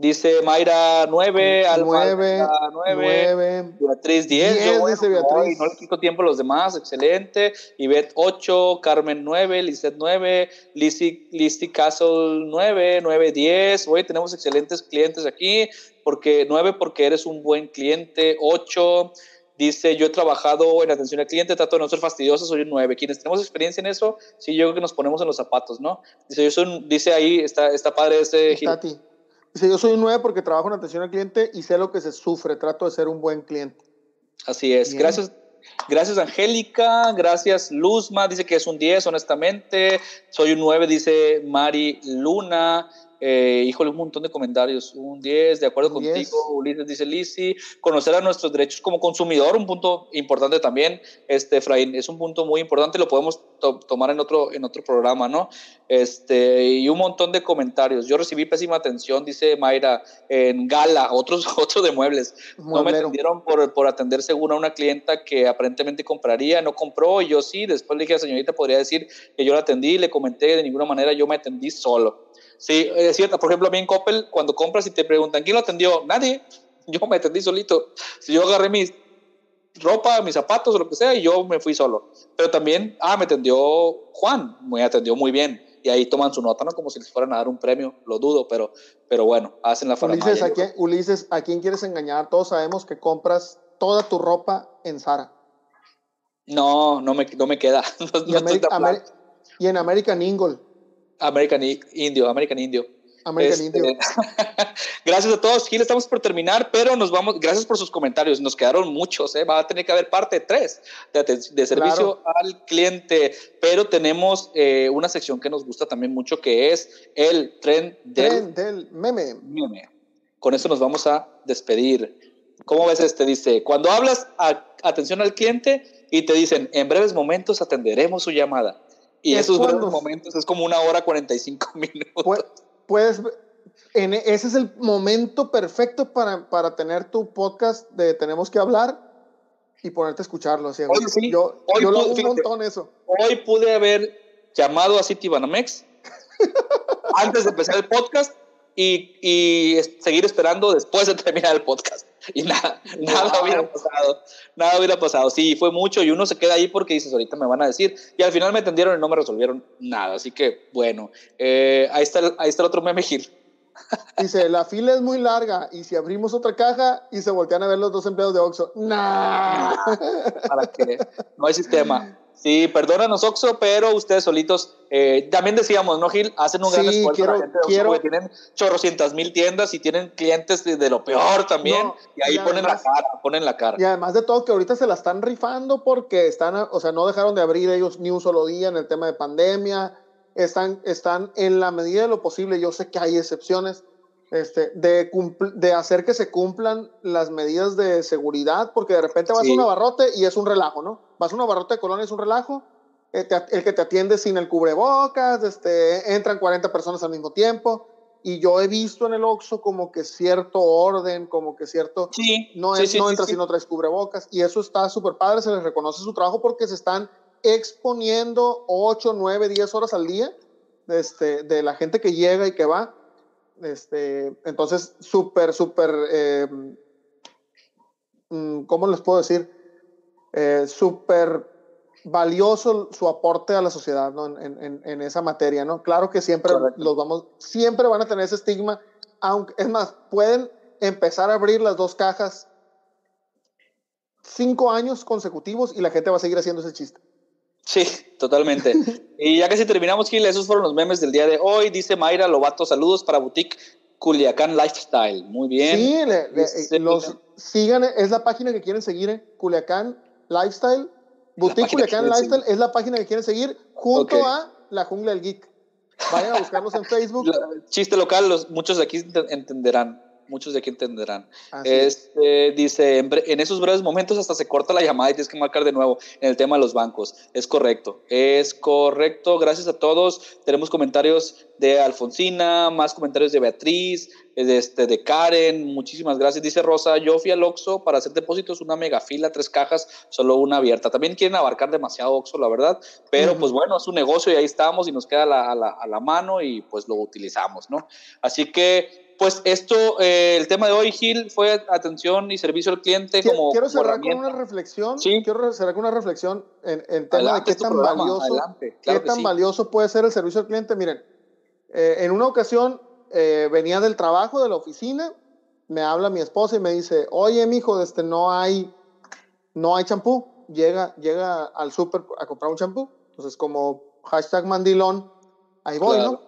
Dice Mayra 9, Alfa 9, 9, Beatriz 10, 10 dice Beatriz. No, le quito tiempo a los demás, excelente. Ivette 8, Carmen 9, Lizeth 9, Lizzy Castle 9, 9, 10. Hoy tenemos excelentes clientes aquí, porque 9 porque eres un buen cliente, 8. Dice, yo he trabajado en atención al cliente, trato de no ser fastidioso, soy un 9. Quienes tenemos experiencia en eso, sí, yo creo que nos ponemos en los zapatos, ¿no? Dice, yo soy dice ahí, está, está padre ese... Tati. Dice, yo soy un 9 porque trabajo en atención al cliente y sé lo que se sufre, trato de ser un buen cliente. Así es. Gracias. Gracias Angélica, gracias Luzma, dice que es un 10, honestamente. Soy un 9, dice Mari Luna. Eh, híjole, un montón de comentarios. Un 10, de acuerdo contigo, Ulises dice Lisi. Conocer a nuestros derechos como consumidor, un punto importante también, este, Efraín, es un punto muy importante, lo podemos tomar en otro, en otro programa, ¿no? Este, y un montón de comentarios. Yo recibí pésima atención, dice Mayra, en Gala, otros, otros de muebles. No me atendieron por, por atender según a una clienta que aparentemente compraría, no compró, y yo sí. Después le dije a la señorita, podría decir que yo la atendí, le comenté, de ninguna manera yo me atendí solo. Sí, es cierto. Por ejemplo, a mí en Coppel, cuando compras y te preguntan, ¿quién lo atendió? Nadie. Yo me atendí solito. Si yo agarré mis ropa, mis zapatos o lo que sea, y yo me fui solo. Pero también, ah, me atendió Juan, me atendió muy bien. Y ahí toman su nota, ¿no? Como si les fueran a dar un premio, lo dudo, pero, pero bueno, hacen la Ulises, ¿a quién, Ulises, ¿a quién quieres engañar? Todos sabemos que compras toda tu ropa en Zara. No, no me, no me queda. y, y en American Eagle. American Indio, American Indio. American este, Indio. gracias a todos, Gil, estamos por terminar, pero nos vamos, gracias por sus comentarios, nos quedaron muchos, ¿eh? va a tener que haber parte 3 de, servicio al cliente, pero tenemos eh, una sección que nos gusta también mucho, que es el tren del, del meme. meme. Con eso nos vamos a despedir. ¿Cómo ves este? Dice, cuando hablas a, atención al cliente y te dicen, en breves momentos atenderemos su llamada y esos breves momentos es como una hora 45 minutos. Puedes, en, e, ese es el momento perfecto para, para tener tu podcast de Tenemos que hablar y ponerte a escucharlo. Así, yo, hoy yo lo hago un montón eso. Hoy pude haber llamado a City Banamex antes de empezar el podcast y, y seguir esperando después de terminar el podcast y nada, nada hubiera pasado, nada hubiera pasado. Sí, fue mucho y uno se queda ahí porque dices, ahorita me van a decir, y al final me entendieron y no me resolvieron nada. Así que, bueno, eh, ahí, está el, ahí está el otro meme, Gil. Dice, la fila es muy larga y si abrimos otra caja y se voltean a ver los dos empleados de Oxxo, nah. ¿Para qué? No hay sistema. Sí, perdónanos, Oxo, pero ustedes solitos, eh, también decíamos, ¿no, Gil? Hacen un gran esfuerzo quiero, la gente de Oxxo porque tienen chorrocientas mil tiendas y tienen clientes de, lo peor también. y ahí ponen la cara, ponen la cara. Y además de todo, que ahorita se la están rifando porque están, o sea, no dejaron de abrir ellos ni un solo día en el tema de pandemia. están, están en la medida de lo posible, yo sé que hay excepciones, este, de, de hacer que se cumplan las medidas de seguridad, porque de repente vas a un abarrote y es un relajo, ¿no? Vas a un abarrote de colonia, es un relajo, el, eh, el que te atiende sin el cubrebocas, este, entran 40 personas al mismo tiempo, y yo he visto en el Oxxo como que cierto orden, como que cierto... Sí, no, es, no entra si no traes cubrebocas, y eso está súper padre, se les reconoce su trabajo porque se están exponiendo 8, 9, 10 horas al día este, de la gente que llega y que va. Este, entonces, súper, súper, eh, ¿cómo les puedo decir? Eh, súper valioso su aporte a la sociedad ¿no? en, en, en, esa materia. ¿no? Claro que siempre los vamos, siempre van a tener ese estigma, aunque, es más, pueden empezar a abrir las dos cajas cinco años consecutivos y la gente va a seguir haciendo ese chiste. Sí, totalmente. y ya casi terminamos, Gil, esos fueron los memes del día de hoy. Dice Mayra Lobato, saludos para Boutique Culiacán Lifestyle. Muy bien. Sí, los sigan, es la página que quieren seguir, ¿eh? Culiacán Lifestyle. Boutique Culiacán Lifestyle es la página que quieren seguir junto a La Jungla del Geek. Vayan a buscarlos en Facebook. Chiste local, los, muchos de aquí entenderán muchos de aquí entenderán. Este, dice, en, esos breves momentos hasta se corta la llamada y tienes que marcar de nuevo en el tema de los bancos. Es correcto, es correcto. Gracias a todos. Tenemos comentarios de Alfonsina, más comentarios de Beatriz, de, este, de Karen. Muchísimas gracias. Dice Rosa, yo fui al Oxxo para hacer depósitos, una mega fila, tres cajas, solo una abierta. También quieren abarcar demasiado Oxxo, la verdad. Pero pues bueno, es un negocio y ahí estamos y nos queda a la, a la mano y pues lo utilizamos, ¿no? Así que pues esto, eh, el tema de hoy, Gil, fue atención y servicio al cliente como. Quiero cerrar con una reflexión. ¿Sí? Quiero cerrar con una reflexión en, en tema de qué tan valioso, qué tan valioso puede ser el servicio al cliente. Miren, eh, en una ocasión eh, venía del trabajo, de la oficina, me habla mi esposa y me dice, oye, mijo, este, no hay, no hay champú. Llega, llega al súper a comprar un champú. Entonces, como hashtag mandilón, ahí voy, ¿no?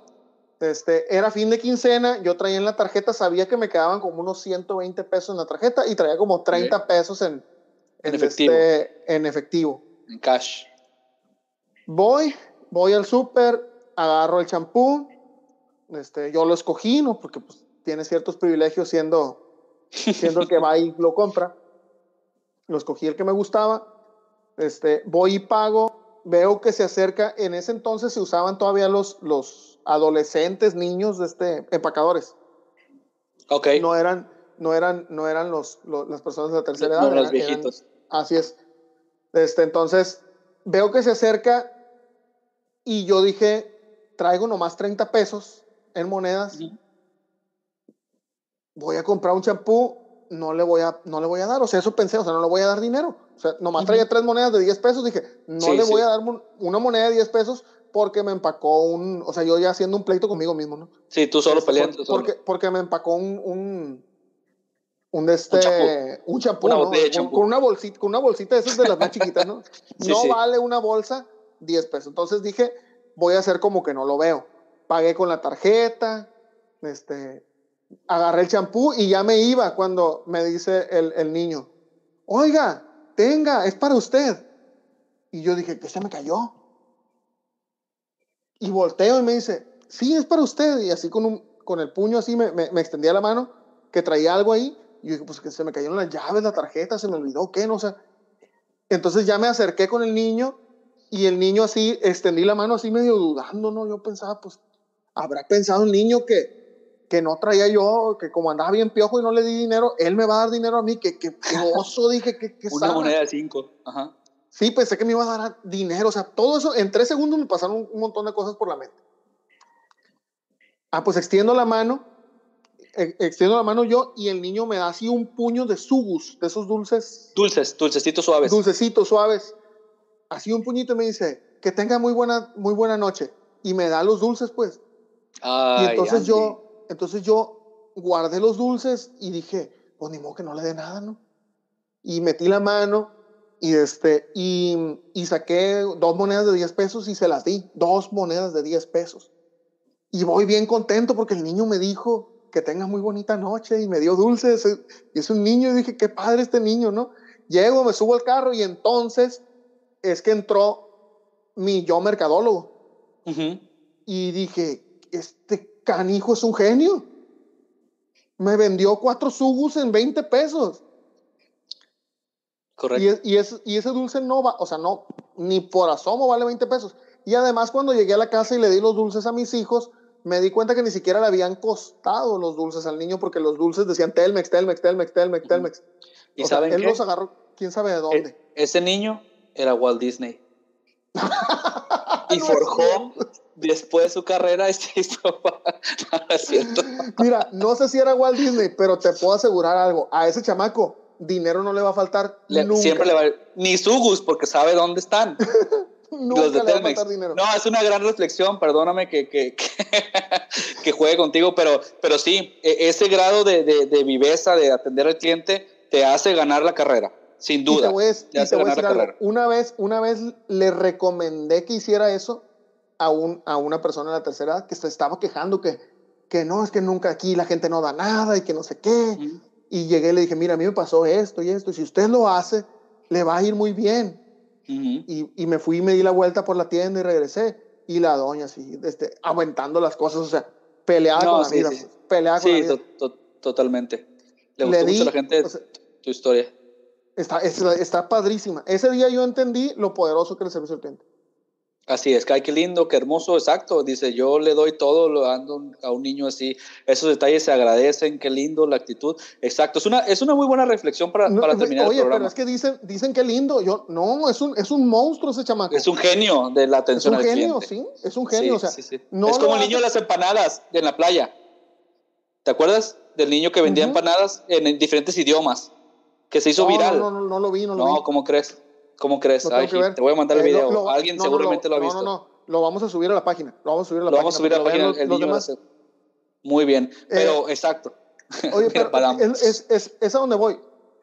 Este, era fin de quincena, yo traía en la tarjeta, sabía que me quedaban como unos 120 pesos en la tarjeta y traía como 30 pesos en, en, efectivo. Este, en efectivo. En cash. Voy, voy al súper, agarro el champú, este, yo lo escogí, ¿no? Porque pues, tiene ciertos privilegios siendo, siendo el que va y lo compra. Lo escogí el que me gustaba. Este, voy y pago, veo que se acerca, en ese entonces se usaban todavía los, los adolescentes, niños, de este, empacadores. Ok. No eran, no eran, no eran los, las personas de la tercera edad. los viejitos. así es. Este, entonces, veo que se acerca y yo dije, traigo nomás 30 pesos en monedas. Voy a comprar un champú, no le voy a, no le voy a dar. O sea, eso pensé, o sea, no le voy a dar dinero. O sea, nomás traía tres monedas de 10 pesos. Dije, no le voy a dar una moneda de 10 pesos porque me empacó un, o sea, yo ya haciendo un pleito conmigo mismo, ¿no? Sí, tú solo este, peleando. Porque, porque me empacó un, un, un este, un champú, ¿no? con, una bolsita, con una bolsita de esas de las más chiquitas, ¿no? no vale una bolsa 10 pesos. Entonces dije, voy a hacer como que no lo veo. Pagué con la tarjeta, este, agarré el champú y ya me iba cuando me dice el, el niño, oiga, tenga, es para usted. Y yo dije, ¿qué se me cayó? Y volteo y me dice, sí, es para usted. Y así con, un, con el puño así me, me, extendía la mano, que traía algo ahí. Y yo dije, pues que se me cayeron las llaves, la tarjeta, se me olvidó, ¿qué? No sé. Entonces ya me acerqué con el niño y el niño así, extendí la mano así medio dudando, ¿no? Yo pensaba, pues, habrá pensado el niño que, que no traía yo, que como andaba bien piojo y no le di dinero, él me va a dar dinero a mí, que, que, oso, dije, que, que Una moneda de cinco, ajá. Sí, pensé que me iba a dar dinero. O sea, todo eso, en tres segundos me pasaron un montón de cosas por la mente. Ah, pues extiendo la mano, e, extiendo la mano yo y el niño me da así un puño de sugus, de esos dulces. Dulces, dulcecitos suaves. Dulcecitos suaves. Así un puñito y me dice, que tenga muy buena, muy buena noche. Y me da los dulces, pues. y entonces yo, entonces yo guardé los dulces y dije, pues ni modo que no le dé nada, ¿no? Y metí la mano y, este, y, y, saqué dos monedas de 10 pesos y se las di, dos monedas de 10 pesos. Y voy bien contento porque el niño me dijo que tenga muy bonita noche y me dio dulces. Y es un niño y dije, qué padre este niño, ¿no? Llego, me subo al carro y entonces es que entró mi yo mercadólogo. Y dije, este canijo es un genio. Me vendió cuatro sugus en 20 pesos. Correcto. Y, y, ese dulce no va, o sea, no, ni por asomo vale 20 pesos. Y además cuando llegué a la casa y le di los dulces a mis hijos, me di cuenta que ni siquiera le habían costado los dulces al niño porque los dulces decían Telmex, Telmex, Telmex, Telmex, Telmex. ¿Y saben él los agarró, quién sabe de dónde. E, ese niño era Walt Disney. y forjó después de su carrera y se hizo. Mira, no sé si era Walt Disney, pero te puedo asegurar algo. A ese chamaco dinero no le va a faltar nunca. Siempre le va a... Ni Sugus, porque sabe dónde están. nunca Los de le va a faltar dinero. No, es una gran reflexión, perdóname que, que, que, juegue contigo, pero, pero sí, e, ese grado de, de, de, viveza, de atender al cliente, te hace ganar la carrera, sin duda. te voy, a, te voy a decir algo. Una vez, una vez le recomendé que hiciera eso a, un, a una persona de la tercera edad que se estaba quejando que, que no, es que nunca aquí la gente no da nada y que no sé qué. Y llegué y le dije, mira, a mí me pasó esto y esto, y si usted lo hace, le va a ir muy bien. y, y, me fui y me di la vuelta por la tienda y regresé. Y la doña así, este, aumentando las cosas, o sea, peleada con la vida. Sí. Peleada con la vida. totalmente. Le gustó mucho a la gente tu historia. Está, está, está, padrísima. Ese día yo entendí lo poderoso que es el servicio al cliente. Así es, que qué lindo, qué hermoso, exacto. Dice, yo le doy todo, lo ando a un niño así. Esos detalles se agradecen, qué lindo la actitud. Exacto, es una, es una muy buena reflexión para, para terminar oye, el programa. pero es que dicen, dicen qué lindo. Yo, no, es un, es un monstruo ese chamaco. Es un genio de la atención al cliente. Es un genio, sí, es un genio. o sea, sí, sí. No es como el niño de las empanadas en la playa. ¿Te acuerdas del niño que vendía empanadas en, en, diferentes idiomas? Que se hizo no, viral. No, no, no, lo vi, no lo vi. No, ¿cómo crees? ¿Cómo crees? Ay, te voy a mandar el video. Eh, lo, Alguien seguramente lo ha visto. No, no, no lo vamos a subir a la página. Lo vamos a subir a la lo página. Vamos a subir a la página. El, el demás. Muy bien, pero eh, exacto. Oye, pero es, es, es, es, a donde voy.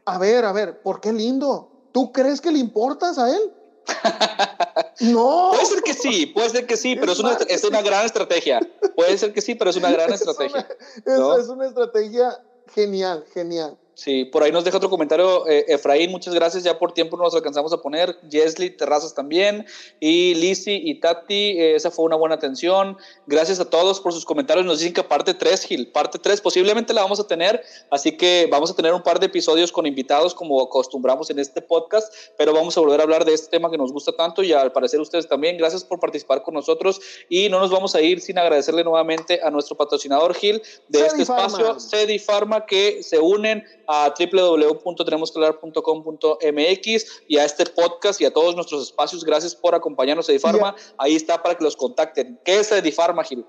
A ver, a ver, ¿por qué lindo? ¿Tú crees que le importas a él? no. Puede ser que sí, puede ser que sí, pero es, una, es una gran estrategia. Puede ser que sí, pero es una gran estrategia. Una, ¿no? Es una estrategia genial, genial. Sí, por ahí nos deja otro comentario eh, Efraín, muchas gracias, ya por tiempo nos alcanzamos a poner, Jesly Terrazas también, y Lizzy y Tati, eh, esa fue una buena atención, gracias a todos por sus comentarios, nos dicen que parte 3, Gil, parte 3 posiblemente la vamos a tener, así que vamos a tener un par de episodios con invitados como acostumbramos en este podcast, pero vamos a volver a hablar de este tema que nos gusta tanto y al parecer ustedes también, gracias por participar con nosotros y no nos vamos a ir sin agradecerle nuevamente a nuestro patrocinador Gil de Cedi este espacio, Cedi Pharma, que se unen a www.tenemosquehablar.com.mx y a este podcast y a todos nuestros espacios. Gracias por acompañarnos, Edifarma. Ahí está para que los contacten. ¿Qué es Edifarma, Gil?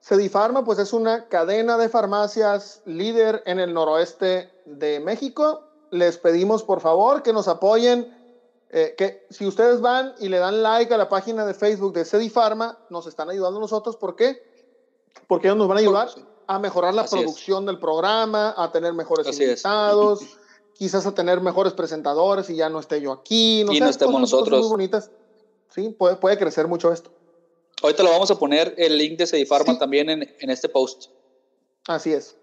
Cedifarma, pues es una cadena de farmacias líder en el noroeste de México. Les pedimos por favor que nos apoyen, eh, que si ustedes van y le dan like a la página de Facebook de Cedifarma, nos están ayudando nosotros. ¿Por qué? Porque ellos nos van a ayudar a mejorar la Así producción es. del programa, a tener mejores Así invitados, es. quizás a tener mejores presentadores y ya no esté yo aquí. No y sé, no estemos nosotros. Muy bonitas. Sí, puede, puede crecer mucho esto. Ahorita lo vamos a poner el link de Cedifarma Sí. también en, en este post. Así es.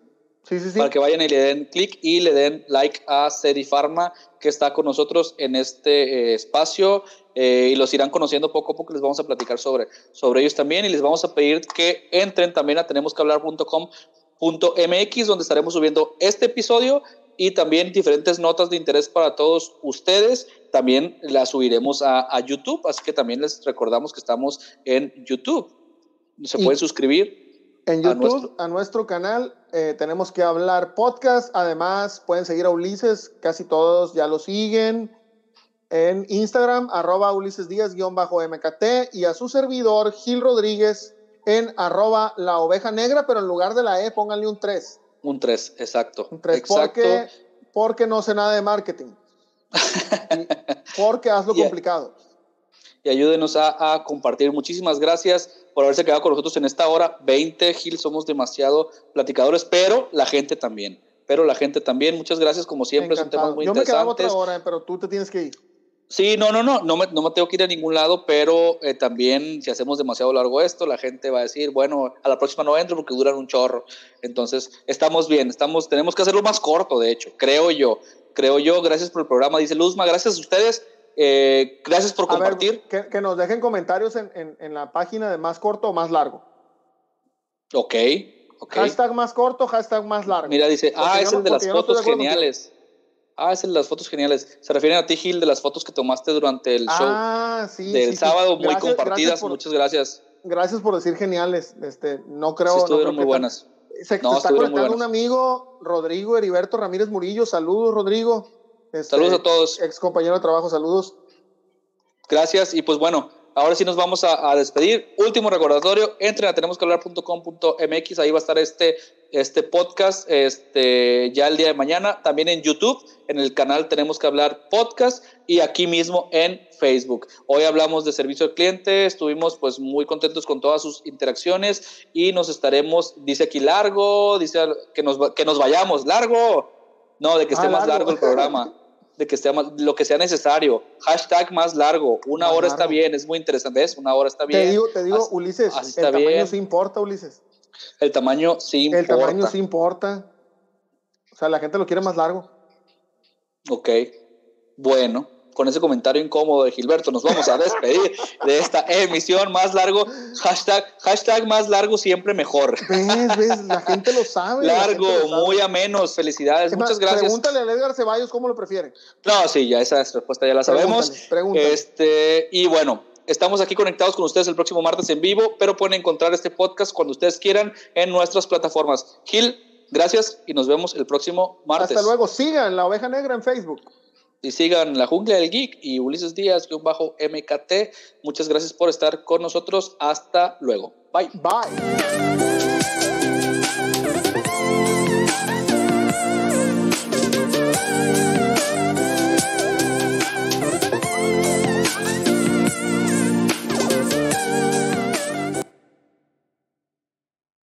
Sí, sí, sí. Para que vayan y le den clic y le den like a Cedifarma, que está con nosotros en este eh, espacio. Eh, y los irán conociendo poco a poco. Les vamos a platicar sobre, sobre ellos también. Y les vamos a pedir que entren también a tenemosquehablar.com.mx, donde estaremos subiendo este episodio y también diferentes notas de interés para todos ustedes. También las subiremos a, a YouTube. Así que también les recordamos que estamos en YouTube. Se pueden suscribir. En a YouTube, nuestro- a nuestro canal, eh, tenemos que hablar podcast. Además, pueden seguir a Ulises, casi todos ya lo siguen. En Instagram, arroba Ulises Díaz, guion bajo MKT. Y a su servidor, Gil Rodríguez, en arroba la oveja negra, pero en lugar de la E, pónganle un 3. Un 3, exacto. Un 3, exacto. porque, porque no sé nada de marketing. Porque hazlo Yeah. complicado. y ayúdenos a, a, compartir. Muchísimas gracias por haberse quedado con nosotros en esta hora 20. Gil, somos demasiado platicadores, pero la gente también. Pero la gente también. Muchas gracias, como siempre, temas muy Yo me quedaba otra hora, pero tú te tienes que ir. Sí, no, no, no, no me, no me tengo que ir a ningún lado, pero eh, también si hacemos demasiado largo esto, la gente va a decir, bueno, a la próxima no entro porque duran un chorro. Entonces, estamos bien, estamos, tenemos que hacerlo más corto, de hecho, creo yo. Creo yo, gracias por el programa, dice Luzma, gracias a ustedes. Eh, gracias por compartir. Ver, que, que, nos dejen comentarios en, en, en, la página de más corto o más largo. Ok. Hashtag más corto, hashtag más largo. Mira, dice, ah, es el de las fotos geniales. Ah, es las fotos geniales. Se refieren a ti, Gil, de las fotos que tomaste durante el show ah, sí, del sábado, muy compartidas. Muchas gracias. Gracias por decir geniales. Este, no creo. Estuvieron muy buenas. Se, está conectando un amigo, Rodrigo Heriberto Ramírez Murillo. Saludos, Rodrigo. Este, saludos a todos. Ex compañero de trabajo, saludos. Gracias. Y pues bueno, ahora sí nos vamos a, despedir. Último recordatorio, entren a tenemosquehablar.com.mx, ahí va a estar este, este podcast este, ya el día de mañana, también en YouTube, en el canal Tenemos que hablar podcast y aquí mismo en Facebook. Hoy hablamos de servicio al cliente, estuvimos pues muy contentos con todas sus interacciones y nos estaremos, dice aquí largo, dice que nos, que nos vayamos, largo, no, de que esté ah, más largo el programa. de que sea lo que sea necesario. Hashtag más largo. Una hora está bien, es muy interesante. ¿Ves? Una hora está bien. Te digo, te digo Ulises, el tamaño sí importa, Ulises. El tamaño sí importa. El tamaño sí importa. O sea, la gente lo quiere más largo. Ok. Bueno con ese comentario incómodo de Gilberto, nos vamos a despedir de esta emisión más largo. Hashtag, hashtag más largo siempre mejor. ¿Ves, ves? La gente lo sabe. Largo, muy a menos. Felicidades. Muchas gracias. Pregúntale a Edgar Ceballos cómo lo prefiere. No, sí, ya esa respuesta ya la sabemos. Pregúntale, Este, y bueno, Estamos aquí conectados con ustedes el próximo martes en vivo, pero pueden encontrar este podcast cuando ustedes quieran en nuestras plataformas. Gil, gracias y nos vemos el próximo martes. Hasta luego. Sigan La Oveja Negra en Facebook y sigan La Jungla del Geek y Ulises Díaz-MKT. Muchas gracias por estar con nosotros. Hasta luego. Bye. Bye.